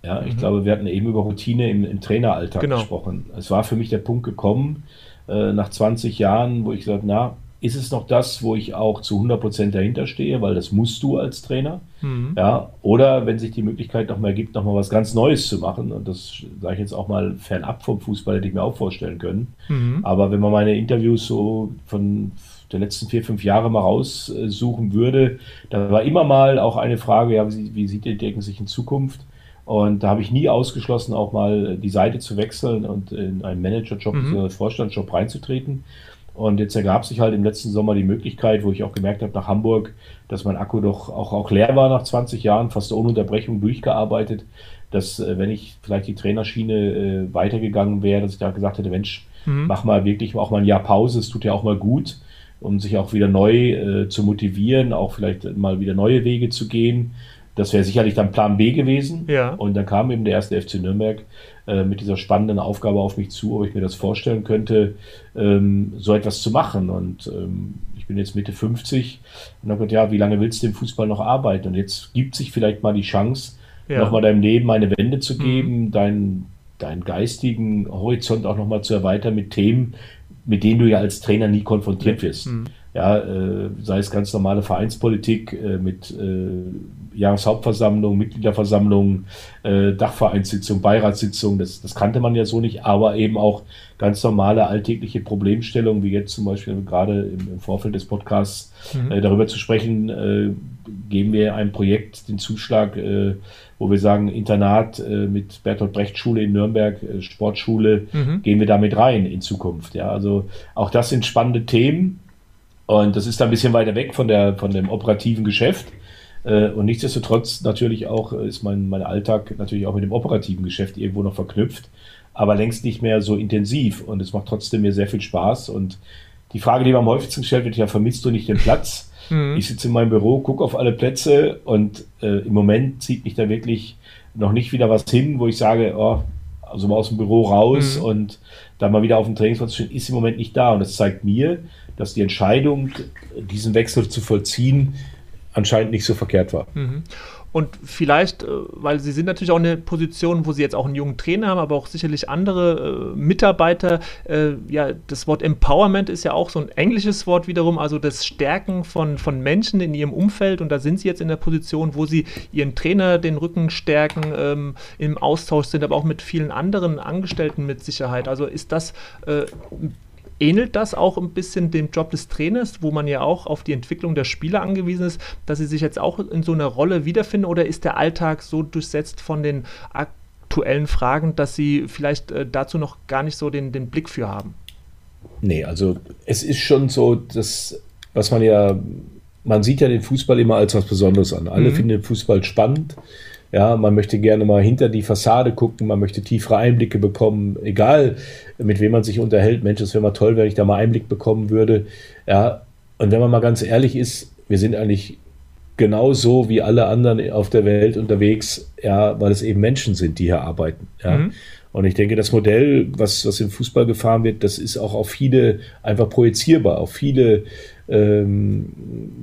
Ja, ich mhm. glaube, wir hatten eben über Routine im, im Traineralltag genau. gesprochen. Es war für mich der Punkt gekommen, äh, nach 20 Jahren, wo ich gesagt na, ist es noch das, wo ich auch zu 100% dahinter stehe, weil das musst du als Trainer. Mhm. Ja, oder wenn sich die Möglichkeit noch mal gibt, noch mal was ganz Neues zu machen, und das sage ich jetzt auch mal fernab vom Fußball, hätte ich mir auch vorstellen können. Mhm. Aber wenn man meine Interviews so von der letzten vier, fünf Jahre mal raussuchen würde, da war immer mal auch eine Frage, ja, wie, wie sieht ihr Decken sich in Zukunft? Und da habe ich nie ausgeschlossen, auch mal die Seite zu wechseln und in einen Managerjob, mhm. Vorstandsjob reinzutreten. Und jetzt ergab sich halt im letzten Sommer die Möglichkeit, wo ich auch gemerkt habe, nach Hamburg, dass mein Akku doch auch, auch leer war nach 20 Jahren, fast ohne Unterbrechung durchgearbeitet, dass äh, wenn ich vielleicht die Trainerschiene äh, weitergegangen wäre, dass ich da gesagt hätte, Mensch, mhm. mach mal wirklich auch mal ein Jahr Pause, es tut ja auch mal gut, um sich auch wieder neu äh, zu motivieren, auch vielleicht mal wieder neue Wege zu gehen. Das wäre sicherlich dann Plan B gewesen. Ja. Und dann kam eben der erste FC Nürnberg äh, mit dieser spannenden Aufgabe auf mich zu, ob ich mir das vorstellen könnte, ähm, so etwas zu machen. Und ähm, ich bin jetzt Mitte 50 und habe gedacht, ja, wie lange willst du im Fußball noch arbeiten? Und jetzt gibt sich vielleicht mal die Chance, ja. nochmal deinem Leben eine Wende zu mhm. geben, mhm. deinen, deinen geistigen Horizont auch nochmal zu erweitern mit Themen, mit denen du ja als Trainer nie konfrontiert wirst. Mhm. Ja, äh, sei es ganz normale Vereinspolitik äh, mit äh, Jahreshauptversammlung, Mitgliederversammlung, äh, Dachvereinssitzung, Beiratssitzung, das, das kannte man ja so nicht, aber eben auch ganz normale alltägliche Problemstellungen, wie jetzt zum Beispiel gerade im, im Vorfeld des Podcasts mhm. äh, darüber zu sprechen, äh, geben wir einem Projekt den Zuschlag, äh, wo wir sagen, Internat äh, mit Bertolt Brecht Schule in Nürnberg, äh, Sportschule, mhm. gehen wir damit rein in Zukunft. Ja, also auch das sind spannende Themen. Und das ist da ein bisschen weiter weg von, der, von dem operativen Geschäft. Äh, und nichtsdestotrotz natürlich auch äh, ist mein, mein Alltag natürlich auch mit dem operativen Geschäft irgendwo noch verknüpft, aber längst nicht mehr so intensiv und es macht trotzdem mir sehr viel Spaß. Und die Frage, die mir am häufigsten gestellt wird, ja, vermisst du nicht den Platz? Mhm. Ich sitze in meinem Büro, gucke auf alle Plätze und äh, im Moment zieht mich da wirklich noch nicht wieder was hin, wo ich sage, oh, also mal aus dem Büro raus mhm. und da mal wieder auf dem Trainingsplatz stehen, ist im Moment nicht da. Und das zeigt mir, dass die Entscheidung, diesen Wechsel zu vollziehen, anscheinend nicht so verkehrt war. Mhm. Und vielleicht, äh, weil Sie sind natürlich auch in einer Position, wo Sie jetzt auch einen jungen Trainer haben, aber auch sicherlich andere äh, Mitarbeiter. Äh, ja, das Wort Empowerment ist ja auch so ein englisches Wort wiederum, also das Stärken von, von Menschen in ihrem Umfeld. Und da sind Sie jetzt in der Position, wo Sie Ihren Trainer den Rücken stärken, ähm, im Austausch sind, aber auch mit vielen anderen Angestellten mit Sicherheit. Also ist das äh, Ähnelt das auch ein bisschen dem Job des Trainers, wo man ja auch auf die Entwicklung der Spieler angewiesen ist, dass sie sich jetzt auch in so einer Rolle wiederfinden oder ist der Alltag so durchsetzt von den aktuellen Fragen, dass sie vielleicht äh, dazu noch gar nicht so den, den Blick für haben? Nee, also es ist schon so, dass, was man ja, man sieht ja den Fußball immer als was Besonderes an. Alle mhm. finden den Fußball spannend. Ja, man möchte gerne mal hinter die Fassade gucken, man möchte tiefere Einblicke bekommen, egal mit wem man sich unterhält. Mensch, es wäre mal toll, wenn ich da mal Einblick bekommen würde. Ja, und wenn man mal ganz ehrlich ist, wir sind eigentlich genauso wie alle anderen auf der Welt unterwegs, ja, weil es eben Menschen sind, die hier arbeiten. Ja. Mhm. Und ich denke, das Modell, was, was im Fußball gefahren wird, das ist auch auf viele einfach projizierbar, auf viele ähm,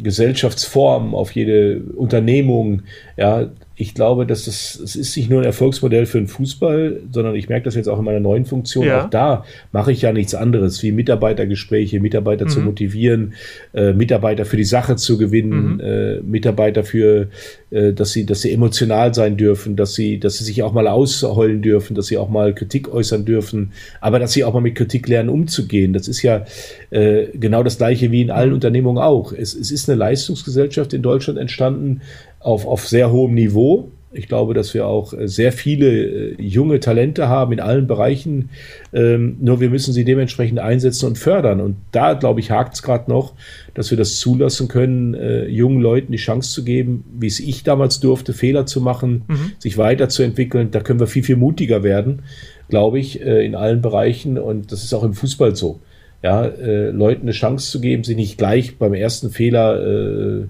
Gesellschaftsformen, auf jede Unternehmung. Ja, ich glaube, dass das, es ist nicht nur ein Erfolgsmodell für den Fußball, sondern ich merke das jetzt auch in meiner neuen Funktion. Ja. Auch da mache ich ja nichts anderes, wie Mitarbeitergespräche, Mitarbeiter mhm. zu motivieren, äh, Mitarbeiter für die Sache zu gewinnen, mhm. äh, Mitarbeiter für, äh, dass sie, dass sie emotional sein dürfen, dass sie, dass sie sich auch mal ausheulen dürfen, dass sie auch mal Kritik äußern dürfen, aber dass sie auch mal mit Kritik lernen, umzugehen. Das ist ja äh, genau das Gleiche wie in allen mhm. Unternehmungen auch. Es, es ist eine Leistungsgesellschaft in Deutschland entstanden, auf, auf sehr hohem Niveau. Ich glaube, dass wir auch äh, sehr viele äh, junge Talente haben in allen Bereichen. Ähm, nur wir müssen sie dementsprechend einsetzen und fördern. Und da, glaube ich, hakt es gerade noch, dass wir das zulassen können, äh, jungen Leuten die Chance zu geben, wie es ich damals durfte, Fehler zu machen, mhm. sich weiterzuentwickeln. Da können wir viel, viel mutiger werden, glaube ich, in allen Bereichen. Und das ist auch im Fußball so ja, Leuten eine Chance zu geben, sie nicht gleich beim ersten Fehler äh,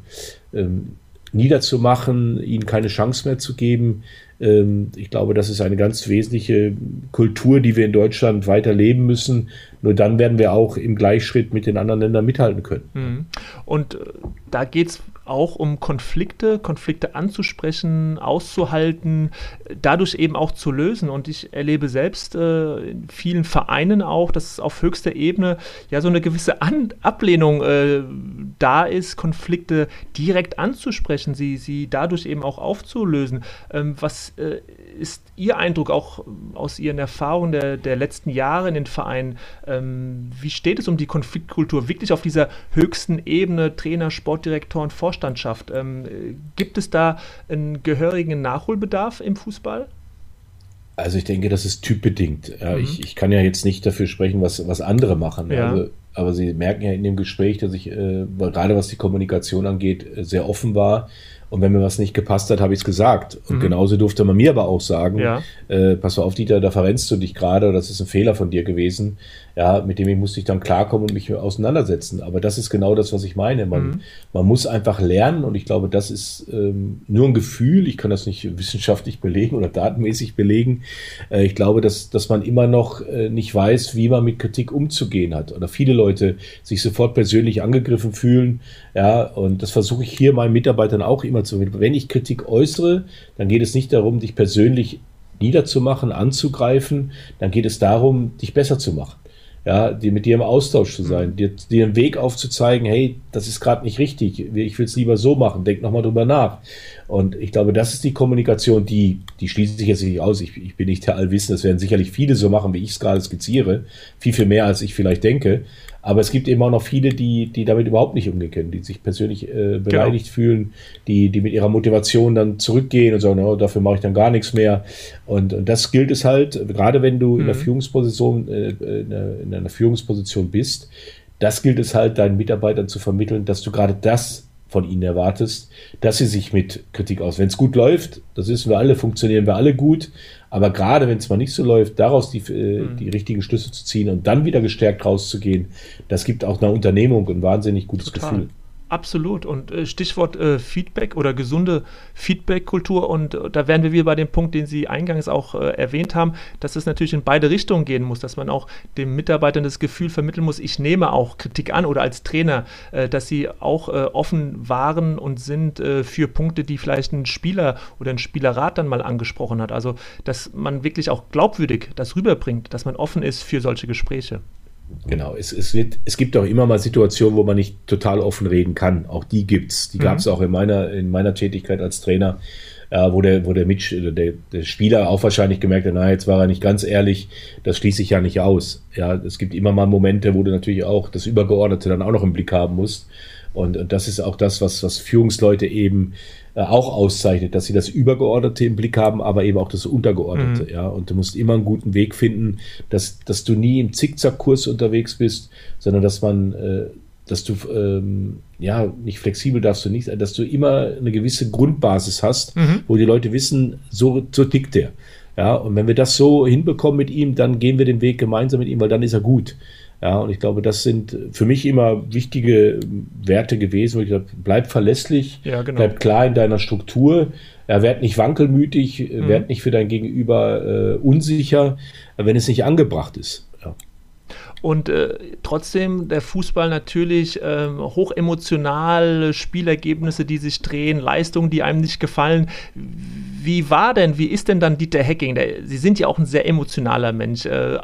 ähm, niederzumachen, ihnen keine Chance mehr zu geben. Ähm, ich glaube, das ist eine ganz wesentliche Kultur, die wir in Deutschland weiter leben müssen. Nur dann werden wir auch im Gleichschritt mit den anderen Ländern mithalten können. Mhm. Und äh, da geht es auch um Konflikte, Konflikte anzusprechen, auszuhalten, dadurch eben auch zu lösen. Und ich erlebe selbst äh, in vielen Vereinen auch, dass auf höchster Ebene ja so eine gewisse An Ablehnung äh, da ist, Konflikte direkt anzusprechen, sie, sie dadurch eben auch aufzulösen. Ähm, was äh, ist Ihr Eindruck auch aus Ihren Erfahrungen der, der letzten Jahre in den Vereinen? Ähm, wie steht es um die Konfliktkultur wirklich auf dieser höchsten Ebene, Trainer, Sportdirektoren, Vorstandschaft? Ähm, gibt es da einen gehörigen Nachholbedarf im Fußball? Also ich denke, das ist typbedingt. Ja, mhm. ich, ich kann ja jetzt nicht dafür sprechen, was, was andere machen. Ja. Also, aber Sie merken ja in dem Gespräch, dass ich äh, gerade was die Kommunikation angeht, sehr offen war und wenn mir was nicht gepasst hat, habe ich es gesagt. Und mhm. genauso durfte man mir aber auch sagen, ja. äh, pass auf, Dieter, da verrennst du dich gerade, das ist ein Fehler von dir gewesen. Ja, mit dem ich musste ich dann klarkommen und mich auseinandersetzen. Aber das ist genau das, was ich meine. Man, mhm. man muss einfach lernen und ich glaube, das ist ähm, nur ein Gefühl. Ich kann das nicht wissenschaftlich belegen oder datenmäßig belegen. Äh, ich glaube, dass, dass man immer noch äh, nicht weiß, wie man mit Kritik umzugehen hat. Oder viele Leute sich sofort persönlich angegriffen fühlen. Ja, und das versuche ich hier meinen Mitarbeitern auch immer zu. Wenn ich Kritik äußere, dann geht es nicht darum, dich persönlich niederzumachen, anzugreifen, dann geht es darum, dich besser zu machen ja, die, mit dir im Austausch zu sein, mhm. dir, dir einen Weg aufzuzeigen, hey, das ist gerade nicht richtig, ich will es lieber so machen, denk nochmal drüber nach. Und ich glaube, das ist die Kommunikation, die, die schließt sich jetzt nicht aus. Ich, ich bin nicht der Allwissen, das werden sicherlich viele so machen, wie ich es gerade skizziere, viel, viel mehr, als ich vielleicht denke. Aber es gibt eben auch noch viele, die, die damit überhaupt nicht umgehen können, die sich persönlich äh, beleidigt genau. fühlen, die, die mit ihrer Motivation dann zurückgehen und sagen, oh, dafür mache ich dann gar nichts mehr. Und, und das gilt es halt, gerade wenn du mhm. in der Führungsposition, äh, in, einer, in einer Führungsposition bist, das gilt es halt deinen Mitarbeitern zu vermitteln, dass du gerade das von ihnen erwartest, dass sie sich mit Kritik aus. Wenn es gut läuft, das wissen wir alle, funktionieren wir alle gut. Aber gerade wenn es mal nicht so läuft, daraus die, äh, mhm. die richtigen Schlüsse zu ziehen und dann wieder gestärkt rauszugehen, das gibt auch einer Unternehmung ein wahnsinnig gutes Total. Gefühl. Absolut. Und äh, Stichwort äh, Feedback oder gesunde Feedback-Kultur. Und äh, da wären wir wieder bei dem Punkt, den Sie eingangs auch äh, erwähnt haben, dass es natürlich in beide Richtungen gehen muss, dass man auch den Mitarbeitern das Gefühl vermitteln muss, ich nehme auch Kritik an oder als Trainer, äh, dass sie auch äh, offen waren und sind für Punkte, die vielleicht ein Spieler oder ein Spielerrat dann mal angesprochen hat. Also, dass man wirklich auch glaubwürdig das rüberbringt, dass man offen ist für solche Gespräche. Genau, es, es, wird, es gibt auch immer mal Situationen, wo man nicht total offen reden kann. Auch die gibt's. Die mhm. gab es auch in meiner, in meiner Tätigkeit als Trainer, äh, wo, der, wo der, der, der Spieler auch wahrscheinlich gemerkt hat, na, jetzt war er nicht ganz ehrlich, das schließe ich ja nicht aus. Ja, es gibt immer mal Momente, wo du natürlich auch das Übergeordnete dann auch noch im Blick haben musst. Und, und das ist auch das, was, was Führungsleute eben auch auszeichnet, dass sie das Übergeordnete im Blick haben, aber eben auch das Untergeordnete. Mhm. Ja, und du musst immer einen guten Weg finden, dass, dass du nie im Zickzackkurs unterwegs bist, sondern dass man, äh, dass du ähm, ja nicht flexibel darfst du nicht, dass du immer eine gewisse Grundbasis hast, mhm. wo die Leute wissen, so, so tickt der. Ja, und wenn wir das so hinbekommen mit ihm, dann gehen wir den Weg gemeinsam mit ihm, weil dann ist er gut. Ja, und ich glaube, das sind für mich immer wichtige Werte gewesen, wo ich gesagt bleib verlässlich, ja, genau. bleib klar in deiner Struktur, ja, werd nicht wankelmütig, mhm. werd nicht für dein Gegenüber äh, unsicher, wenn es nicht angebracht ist. Ja. Und äh, trotzdem der Fußball natürlich äh, hochemotional, Spielergebnisse, die sich drehen, Leistungen, die einem nicht gefallen. Wie war denn, wie ist denn dann Dieter Hecking? Der, Sie sind ja auch ein sehr emotionaler Mensch, äh,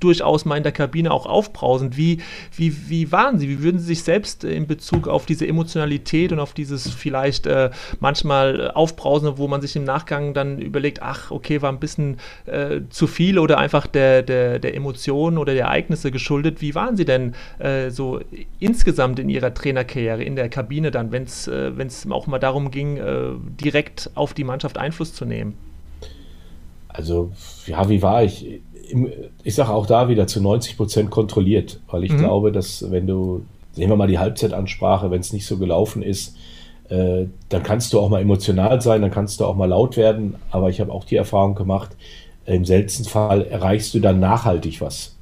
durchaus mal in der Kabine auch aufbrausend. Wie, wie, wie waren Sie? Wie würden Sie sich selbst in Bezug auf diese Emotionalität und auf dieses vielleicht äh, manchmal Aufbrausende, wo man sich im Nachgang dann überlegt, ach, okay, war ein bisschen äh, zu viel oder einfach der, der, der Emotionen oder der Ereignisse Ereignisse geschuldet. Wie waren Sie denn äh, so insgesamt in Ihrer Trainerkarriere in der Kabine dann, wenn es äh, auch mal darum ging, äh, direkt auf die Mannschaft Einfluss zu nehmen? Also, ja, wie war ich? Ich sage auch da wieder zu 90 Prozent kontrolliert, weil ich mhm. glaube, dass wenn du, nehmen wir mal die Halbzeitansprache, wenn es nicht so gelaufen ist, äh, dann kannst du auch mal emotional sein, dann kannst du auch mal laut werden. Aber ich habe auch die Erfahrung gemacht, im seltensten Fall erreichst du dann nachhaltig was.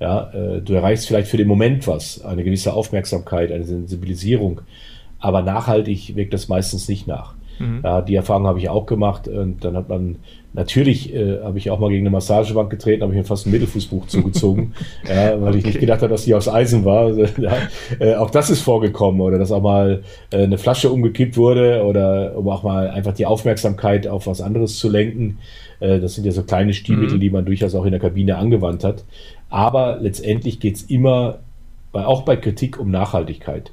Ja, äh, du erreichst vielleicht für den Moment was, eine gewisse Aufmerksamkeit, eine Sensibilisierung, aber nachhaltig wirkt das meistens nicht nach. Mhm. Ja, die Erfahrung habe ich auch gemacht und dann hat man natürlich äh, habe ich auch mal gegen eine Massagebank getreten, habe ich mir fast ein Mittelfußbuch zugezogen, ja, weil okay. ich nicht gedacht habe, dass die aus Eisen war. ja, äh, auch das ist vorgekommen oder dass auch mal äh, eine Flasche umgekippt wurde oder um auch mal einfach die Aufmerksamkeit auf was anderes zu lenken. Äh, das sind ja so kleine Stilmittel, mhm. die man durchaus auch in der Kabine angewandt hat. Aber letztendlich geht es immer, bei, auch bei Kritik, um Nachhaltigkeit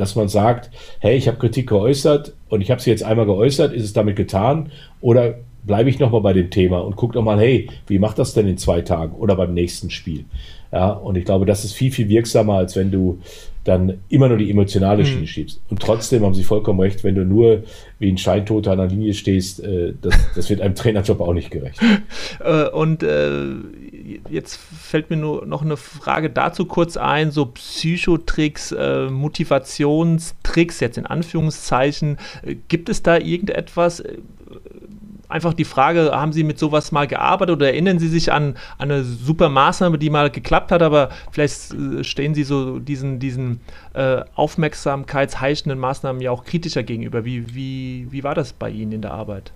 dass man sagt, hey, ich habe Kritik geäußert und ich habe sie jetzt einmal geäußert, ist es damit getan? Oder bleibe ich nochmal bei dem Thema und gucke nochmal, hey, wie macht das denn in zwei Tagen oder beim nächsten Spiel? Ja, und ich glaube, das ist viel, viel wirksamer, als wenn du dann immer nur die emotionale Schiene mhm. schiebst. Und trotzdem haben sie vollkommen recht, wenn du nur wie ein Scheintoter an der Linie stehst, äh, das, das wird einem Trainerjob auch nicht gerecht. Äh, und äh, jetzt fällt mir nur noch eine Frage dazu kurz ein, so Psychotricks, äh, Motivationstricks, jetzt in Anführungszeichen. Äh, gibt es da irgendetwas, äh, einfach die Frage, haben Sie mit sowas mal gearbeitet oder erinnern Sie sich an, an eine super Maßnahme, die mal geklappt hat, aber vielleicht äh, stehen Sie so diesen, diesen äh, aufmerksamkeitsheischenden Maßnahmen ja auch kritischer gegenüber. Wie, wie, wie war das bei Ihnen in der Arbeit?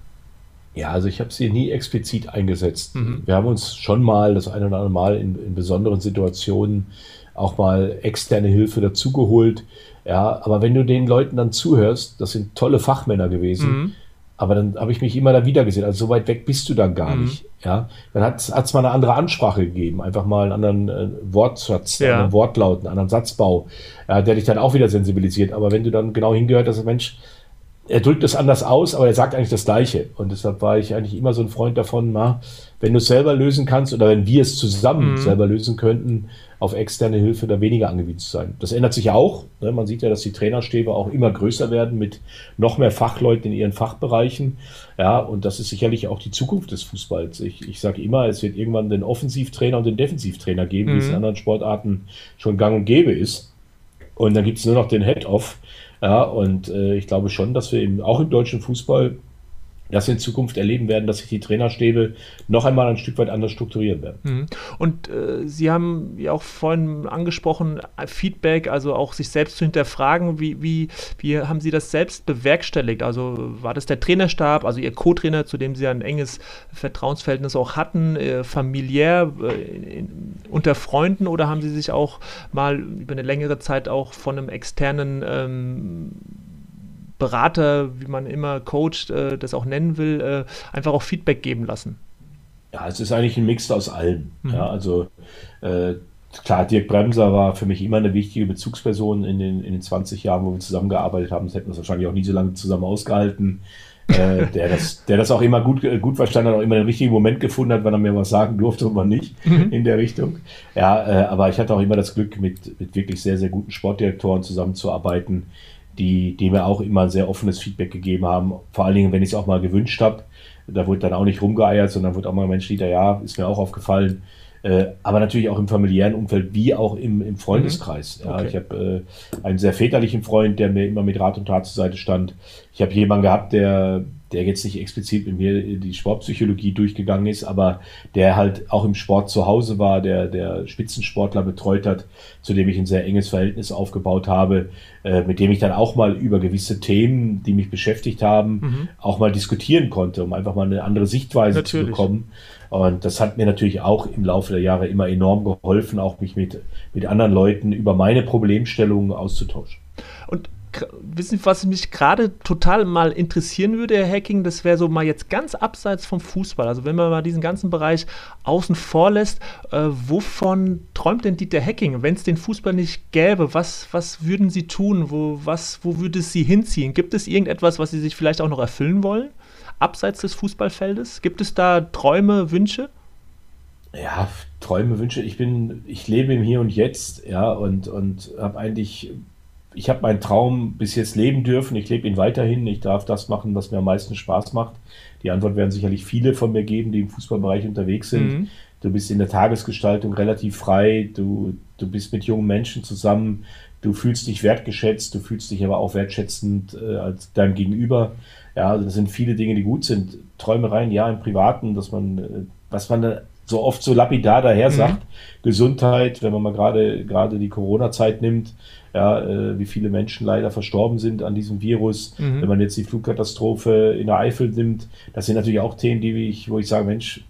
Ja, also ich habe sie nie explizit eingesetzt. Mhm. Wir haben uns schon mal das eine oder andere Mal in, in besonderen Situationen auch mal externe Hilfe dazugeholt. Ja, aber wenn du den Leuten dann zuhörst, das sind tolle Fachmänner gewesen, mhm. Aber dann habe ich mich immer da wieder gesehen. Also so weit weg bist du dann gar mhm. nicht. Ja, dann hat es mal eine andere Ansprache gegeben, einfach mal einen anderen äh, Wortschatz, ja. einen anderen Wortlaut, einen anderen Satzbau, ja, der dich dann auch wieder sensibilisiert. Aber wenn du dann genau hingehört, dass ein Mensch, er drückt es anders aus, aber er sagt eigentlich das Gleiche. Und deshalb war ich eigentlich immer so ein Freund davon, na, wenn du es selber lösen kannst oder wenn wir es zusammen mhm. selber lösen könnten, auf externe Hilfe da weniger angewiesen zu sein. Das ändert sich auch. Ne? Man sieht ja, dass die Trainerstäbe auch immer größer werden mit noch mehr Fachleuten in ihren Fachbereichen. Ja, und das ist sicherlich auch die Zukunft des Fußballs. Ich, ich sage immer, es wird irgendwann den Offensivtrainer und den Defensivtrainer geben, mhm. wie es in mhm. anderen Sportarten schon gang und gäbe ist. Und dann gibt es nur noch den Head-Off. Ja, und äh, ich glaube schon, dass wir eben auch im deutschen Fußball das in Zukunft erleben werden, dass sich die Trainerstäbe noch einmal ein Stück weit anders strukturieren werden. Mhm. Und äh, Sie haben ja auch vorhin angesprochen, Feedback, also auch sich selbst zu hinterfragen. Wie, wie, wie haben Sie das selbst bewerkstelligt? Also war das der Trainerstab, also Ihr Co-Trainer, zu dem Sie ein enges Vertrauensverhältnis auch hatten, äh, familiär, äh, in, unter Freunden oder haben Sie sich auch mal über eine längere Zeit auch von einem externen ähm, Berater, wie man immer Coach äh, das auch nennen will, äh, einfach auch Feedback geben lassen? Ja, es ist eigentlich ein Mix aus allem. Mhm. Ja, also äh, klar, Dirk Bremser war für mich immer eine wichtige Bezugsperson in den, in den 20 Jahren, wo wir zusammengearbeitet haben. Das hätten wir wahrscheinlich auch nie so lange zusammen ausgehalten. äh, der, das, der das auch immer gut, gut verstanden hat, auch immer den richtigen Moment gefunden hat, wenn er mir was sagen durfte und man nicht mhm. in der Richtung. Ja, äh, aber ich hatte auch immer das Glück, mit, mit wirklich sehr, sehr guten Sportdirektoren zusammenzuarbeiten, die, die mir auch immer sehr offenes Feedback gegeben haben. Vor allen Dingen, wenn ich es auch mal gewünscht habe. Da wurde dann auch nicht rumgeeiert, sondern wurde auch mal Mensch, Dieter, ja, ist mir auch aufgefallen. Äh, aber natürlich auch im familiären Umfeld wie auch im, im Freundeskreis. Mhm. Ja, okay. Ich habe äh, einen sehr väterlichen Freund, der mir immer mit Rat und Tat zur Seite stand. Ich habe jemanden gehabt, der, der jetzt nicht explizit mit mir die Sportpsychologie durchgegangen ist, aber der halt auch im Sport zu Hause war, der, der Spitzensportler betreut hat, zu dem ich ein sehr enges Verhältnis aufgebaut habe, äh, mit dem ich dann auch mal über gewisse Themen, die mich beschäftigt haben, mhm. auch mal diskutieren konnte, um einfach mal eine andere Sichtweise Natürlich. zu bekommen. Und das hat mir natürlich auch im Laufe der Jahre immer enorm geholfen, auch mich mit, mit anderen Leuten über meine Problemstellungen auszutauschen. Und wissen was mich gerade total mal interessieren würde, Herr Hacking, das wäre so mal jetzt ganz abseits vom Fußball. Also wenn man mal diesen ganzen Bereich außen vor lässt, äh, wovon träumt denn Dieter Hacking? Wenn es den Fußball nicht gäbe, was, was würden Sie tun? Wo, was, wo würde es Sie hinziehen? Gibt es irgendetwas, was Sie sich vielleicht auch noch erfüllen wollen? abseits des Fußballfeldes? Gibt es da Träume, Wünsche? Ja, Träume, Wünsche. Ich bin, ich lebe im Hier und Jetzt, ja, und, und habe eigentlich ich habe meinen Traum bis jetzt leben dürfen. Ich lebe ihn weiterhin. Ich darf das machen, was mir am meisten Spaß macht. Die Antwort werden sicherlich viele von mir geben, die im Fußballbereich unterwegs sind. Mhm. Du bist in der Tagesgestaltung relativ frei. Du, du bist mit jungen Menschen zusammen. Du fühlst dich wertgeschätzt. Du fühlst dich aber auch wertschätzend äh, als deinem Gegenüber. Ja, also das sind viele Dinge, die gut sind. Träumereien, ja, im Privaten, dass man, äh, was man so oft so lapidar daher mhm. sagt, Gesundheit, wenn man mal gerade gerade die Corona-Zeit nimmt, ja, äh, wie viele Menschen leider verstorben sind an diesem Virus. Mhm. Wenn man jetzt die Flugkatastrophe in der Eifel nimmt, das sind natürlich auch Themen, die ich, wo ich sage, Mensch,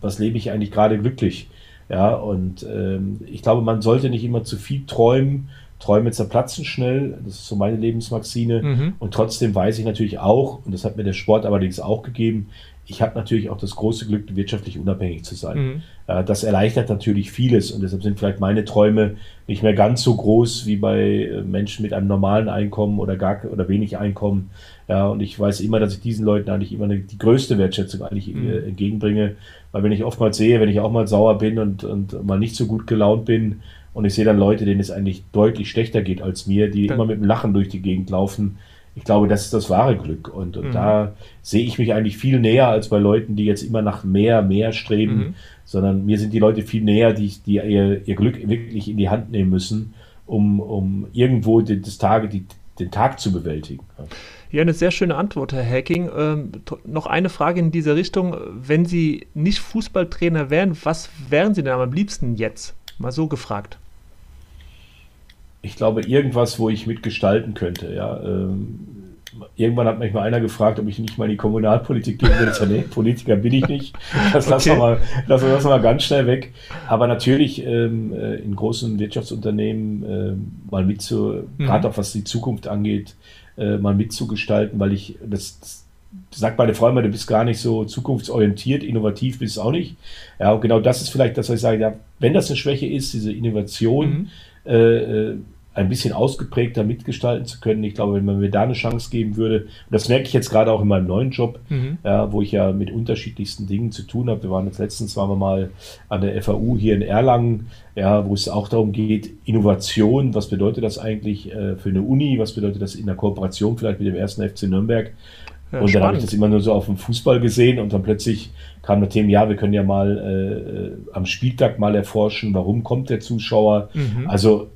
was lebe ich eigentlich gerade glücklich? Ja, und ähm, ich glaube, man sollte nicht immer zu viel träumen. Träume zerplatzen schnell, das ist so meine Lebensmaxine. Mhm. Und trotzdem weiß ich natürlich auch, und das hat mir der Sport allerdings auch gegeben, ich habe natürlich auch das große Glück, wirtschaftlich unabhängig zu sein. Mhm. Äh, das erleichtert natürlich vieles und deshalb sind vielleicht meine Träume nicht mehr ganz so groß wie bei äh, Menschen mit einem normalen Einkommen oder gar oder wenig Einkommen. Ja, und ich weiß immer, dass ich diesen Leuten eigentlich immer eine, die größte Wertschätzung eigentlich mhm. Äh, entgegenbringe, weil wenn ich oftmals sehe, wenn ich auch mal sauer bin und, und mal nicht so gut gelaunt bin und ich sehe dann Leute, denen es eigentlich deutlich schlechter geht als mir, die dann immer mit dem Lachen durch die Gegend laufen, ich glaube, das ist das wahre Glück. Und, und mhm. da sehe ich mich eigentlich viel näher als bei Leuten, die jetzt immer nach mehr, mehr streben, mhm. sondern mir sind die Leute viel näher, die, die ihr, ihr Glück wirklich in die Hand nehmen müssen, um, um irgendwo den, das Tage, die, den Tag zu bewältigen. Ja, eine sehr schöne Antwort, Herr Hacking. Ähm, noch eine Frage in dieser Richtung. Wenn Sie nicht Fußballtrainer wären, was wären Sie denn am liebsten jetzt? Mal so gefragt ich glaube, irgendwas, wo ich mitgestalten könnte. Ja. Ähm, irgendwann hat mich mal einer gefragt, ob ich nicht mal in die Kommunalpolitik gehen würde. Ich nee, Politiker bin ich nicht. Das okay. lassen, wir mal, lassen wir das mal ganz schnell weg. Aber natürlich ähm, äh, in großen Wirtschaftsunternehmen äh, mal mitzu, mhm. gerade auch was die Zukunft angeht, äh, mal mitzugestalten, weil ich, das, das sagt meine Frau immer, du bist gar nicht so zukunftsorientiert, innovativ bist du auch nicht. Ja, und genau das ist vielleicht das, was ich sage, ja, wenn das eine Schwäche ist, diese Innovation, mhm äh, ein bisschen ausgeprägter mitgestalten zu können. Ich glaube, wenn man mir da eine Chance geben würde, und das merke ich jetzt gerade auch in meinem neuen Job, mhm. ja, wo ich ja mit unterschiedlichsten Dingen zu tun habe. Wir waren jetzt letztens waren wir mal an der FAU hier in Erlangen, ja, wo es auch darum geht, Innovation, was bedeutet das eigentlich äh, für eine Uni, was bedeutet das in der Kooperation vielleicht mit dem ersten FC Nürnberg. Ja, und dann habe ich das immer nur so auf dem Fußball gesehen und dann plötzlich kam das Thema, ja, wir können ja mal äh, am Spieltag mal erforschen, warum kommt der Zuschauer. Mhm. Also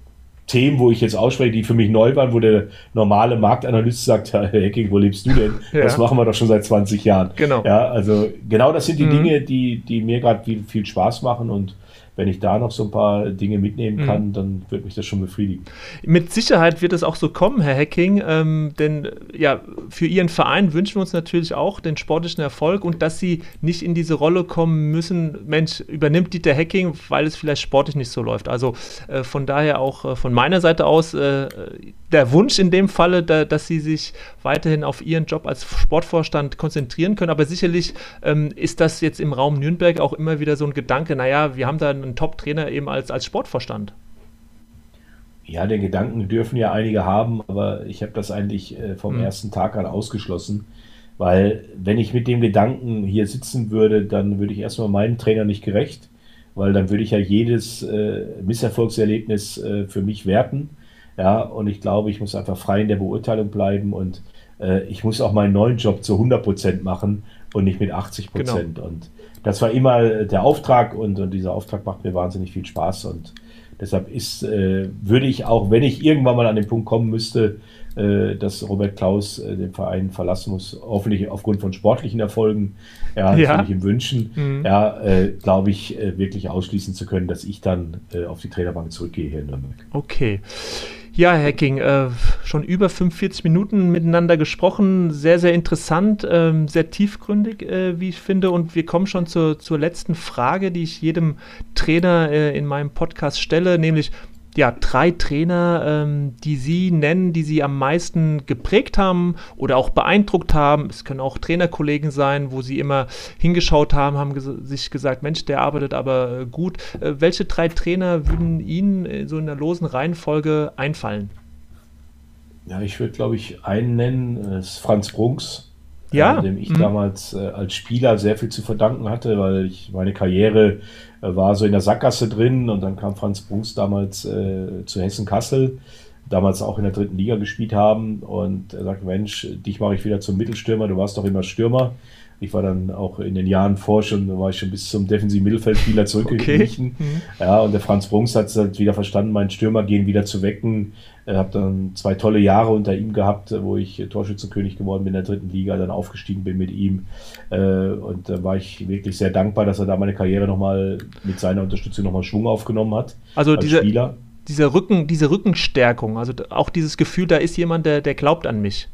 Themen, wo ich jetzt ausspreche, die für mich neu waren, wo der normale Marktanalyst sagt, Herr Hecking, wo lebst du denn? ja. Das machen wir doch schon seit 20 Jahren. Genau. Ja, also genau das sind die mhm. Dinge, die, die mir gerade viel, viel Spaß machen und wenn ich da noch so ein paar Dinge mitnehmen mhm. kann, mhm. dann wird mich das schon befriedigen. Mit Sicherheit wird es auch so kommen, Herr Hecking, ähm, denn ja, für Ihren Verein wünschen wir uns natürlich auch den sportlichen Erfolg und dass Sie nicht in diese Rolle kommen müssen, Mensch, übernimmt Dieter Hecking, weil es vielleicht sportlich nicht so läuft. Also äh, von daher auch äh, von meiner Seite aus äh, der Wunsch in dem Falle, da, dass Sie sich weiterhin auf Ihren Job als Sportvorstand konzentrieren können, aber sicherlich ähm, ist das jetzt im Raum Nürnberg auch immer wieder so ein Gedanke, naja, wir haben da einen Top-Trainer eben als, als Sportvorstand. Ja, den Gedanken dürfen ja einige haben, aber ich habe das eigentlich äh, vom mhm. ersten Tag an ausgeschlossen. Weil wenn ich mit dem Gedanken hier sitzen würde, dann würde ich erstmal meinem Trainer nicht gerecht, weil dann würde ich ja jedes äh, Misserfolgserlebnis äh, für mich werten. Ja, und ich glaube, ich muss einfach frei in der Beurteilung bleiben und äh, ich muss auch meinen neuen Job zu 100 Prozent machen und nicht mit 80 Prozent. Genau. Und das war immer der Auftrag und, und dieser Auftrag macht mir wahnsinnig viel Spaß und deshalb ist, äh, würde ich auch, wenn ich irgendwann mal an den Punkt kommen müsste, äh, dass Robert Klaus äh, den Verein verlassen muss, hoffentlich aufgrund von sportlichen Erfolgen, ja, ja. natürlich im Wünschen, mhm. ja, äh, glaube ich, äh, wirklich ausschließen zu können, dass ich dann äh, auf die Trainerbank zurückgehe hier in Nürnberg. Okay. Ja, Hacking, äh, schon über 45 Minuten miteinander gesprochen. Sehr, sehr interessant, ähm, sehr tiefgründig, äh, wie ich finde. Und wir kommen schon zur, zur letzten Frage, die ich jedem Trainer äh, in meinem Podcast stelle, nämlich ja, drei Trainer, ähm, die Sie nennen, die Sie am meisten geprägt haben oder auch beeindruckt haben. Es können auch Trainerkollegen sein, wo Sie immer hingeschaut haben, haben ges sich gesagt, Mensch, der arbeitet aber äh, gut. Äh, welche drei Trainer würden Ihnen äh, so in der losen Reihenfolge einfallen? Ja, ich würde, glaube ich, einen nennen, das ist Franz Brunks. Ja. Äh, dem ich mhm. damals äh, als Spieler sehr viel zu verdanken hatte, weil ich meine Karriere äh, war so in der Sackgasse drin und dann kam Franz Brunks damals äh, zu Hessen Kassel damals auch in der dritten Liga gespielt haben. Und er sagt, Mensch, dich mache ich wieder zum Mittelstürmer, du warst doch immer Stürmer. Ich war dann auch in den Jahren vor schon, war ich schon bis zum defensiven Mittelfeldspieler zurückgewichen. Okay. Mhm. Ja, und der Franz Brunks hat es halt wieder verstanden, meinen Stürmer gehen wieder zu wecken. Ich habe dann zwei tolle Jahre unter ihm gehabt, wo ich Torschützenkönig geworden bin in der dritten Liga, dann aufgestiegen bin mit ihm. Äh, und da war ich wirklich sehr dankbar, dass er da meine Karriere nochmal mit seiner Unterstützung nochmal Schwung aufgenommen hat. Also als diese, Spieler. Diese, Rücken, diese Rückenstärkung, also auch dieses Gefühl, da ist jemand, der, der glaubt an mich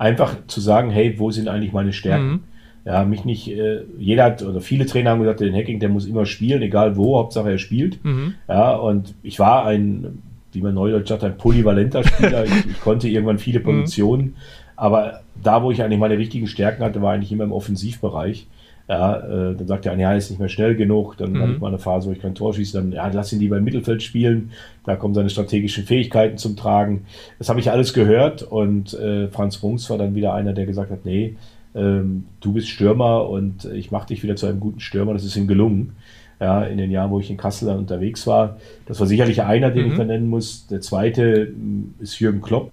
einfach zu sagen, hey, wo sind eigentlich meine Stärken? Mhm. Ja, mich nicht, äh, jeder hat, oder viele Trainer haben gesagt, den Hacking, der muss immer spielen, egal wo, Hauptsache er spielt. Mhm. Ja, und ich war ein, wie man neudeutsch sagt, ein polyvalenter Spieler. ich, ich, konnte irgendwann viele mhm. Positionen, mhm. aber da, wo ich eigentlich meine richtigen Stärken hatte, war eigentlich immer im Offensivbereich. Ja, äh, dann sagt er, ja, er ist nicht mehr schnell genug. Dann mhm. hatte ich mal eine Phase, wo ich kein Tor schieße. Dann, ja, lass ihn lieber im Mittelfeld spielen. Da kommen seine strategischen Fähigkeiten zum Tragen. Das habe ich alles gehört. Und äh, Franz Rungs war dann wieder einer, der gesagt hat, nee, ähm, du bist Stürmer und ich mache dich wieder zu einem guten Stürmer. Das ist ihm gelungen. Ja, in den Jahren, wo ich in Kassel dann unterwegs war. Das war sicherlich einer, den mhm. ich da nennen muss. Der zweite hm, ist Jürgen Klopp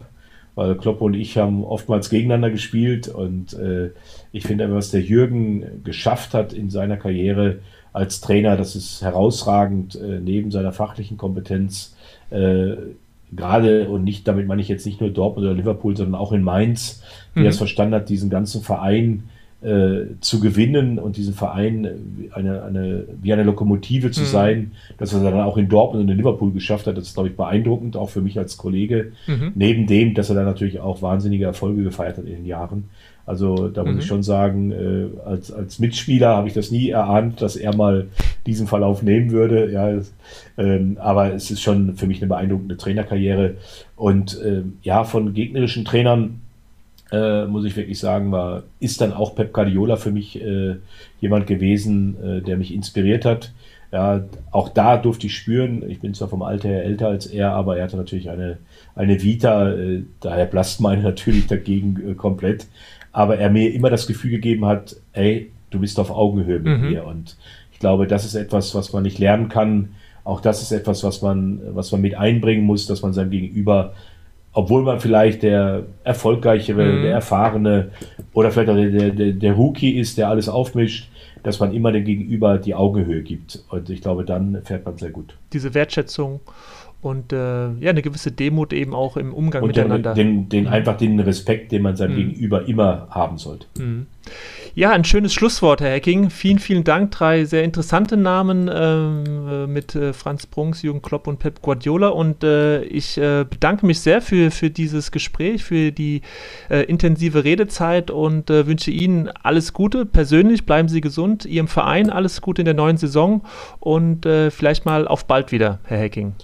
weil Klopp und ich haben oftmals gegeneinander gespielt und äh, ich finde, was der Jürgen geschafft hat in seiner Karriere als Trainer, das ist herausragend äh, neben seiner fachlichen Kompetenz. Äh, gerade und nicht, damit meine ich jetzt nicht nur Dortmund oder Liverpool, sondern auch in Mainz, wie mhm. er es verstanden hat, diesen ganzen Verein äh, zu gewinnen und diesen Verein eine, eine, wie eine Lokomotive zu mhm. sein, dass er dann auch in Dortmund und in Liverpool geschafft hat, das ist, glaube ich, beeindruckend, auch für mich als Kollege. Mhm. Neben dem, dass er dann natürlich auch wahnsinnige Erfolge gefeiert hat in den Jahren. Also da muss mhm. ich schon sagen, äh, als, als Mitspieler habe ich das nie erahnt, dass er mal diesen Verlauf nehmen würde. Ja, ähm, aber es ist schon für mich eine beeindruckende Trainerkarriere. Und äh, ja, von gegnerischen Trainern äh, muss ich wirklich sagen, war, ist dann auch Pep Guardiola für mich äh, jemand gewesen, äh, der mich inspiriert hat. Ja, auch da durfte ich spüren, ich bin zwar vom Alter her älter als er, aber er hatte natürlich eine, eine Vita, äh, daher blasst meine natürlich dagegen äh, komplett. Aber er mir immer das Gefühl gegeben hat, ey, du bist auf Augenhöhe mit mhm. mir. Und ich glaube, das ist etwas, was man nicht lernen kann. Auch das ist etwas, was man, was man mit einbringen muss, dass man seinem Gegenüber obwohl man vielleicht der erfolgreichere, mhm. der erfahrene oder vielleicht auch der, der, der Rookie ist, der alles aufmischt, dass man immer dem Gegenüber die Augenhöhe gibt. Und ich glaube, dann fährt man sehr gut. Diese Wertschätzung und äh, ja, eine gewisse Demut eben auch im Umgang und miteinander. Den, den, mhm. Einfach den Respekt, den man seinem mhm. Gegenüber immer haben sollte. Mhm. Ja, ein schönes Schlusswort, Herr Hecking. Vielen, vielen Dank. Drei sehr interessante Namen äh, mit äh, Franz Brunks, Jürgen Klopp und Pep Guardiola. Und äh, ich äh, bedanke mich sehr für, für dieses Gespräch, für die äh, intensive Redezeit und äh, wünsche Ihnen alles Gute. Persönlich bleiben Sie gesund, Ihrem Verein alles Gute in der neuen Saison und vielleicht mal auf bald wieder, Herr Hecking.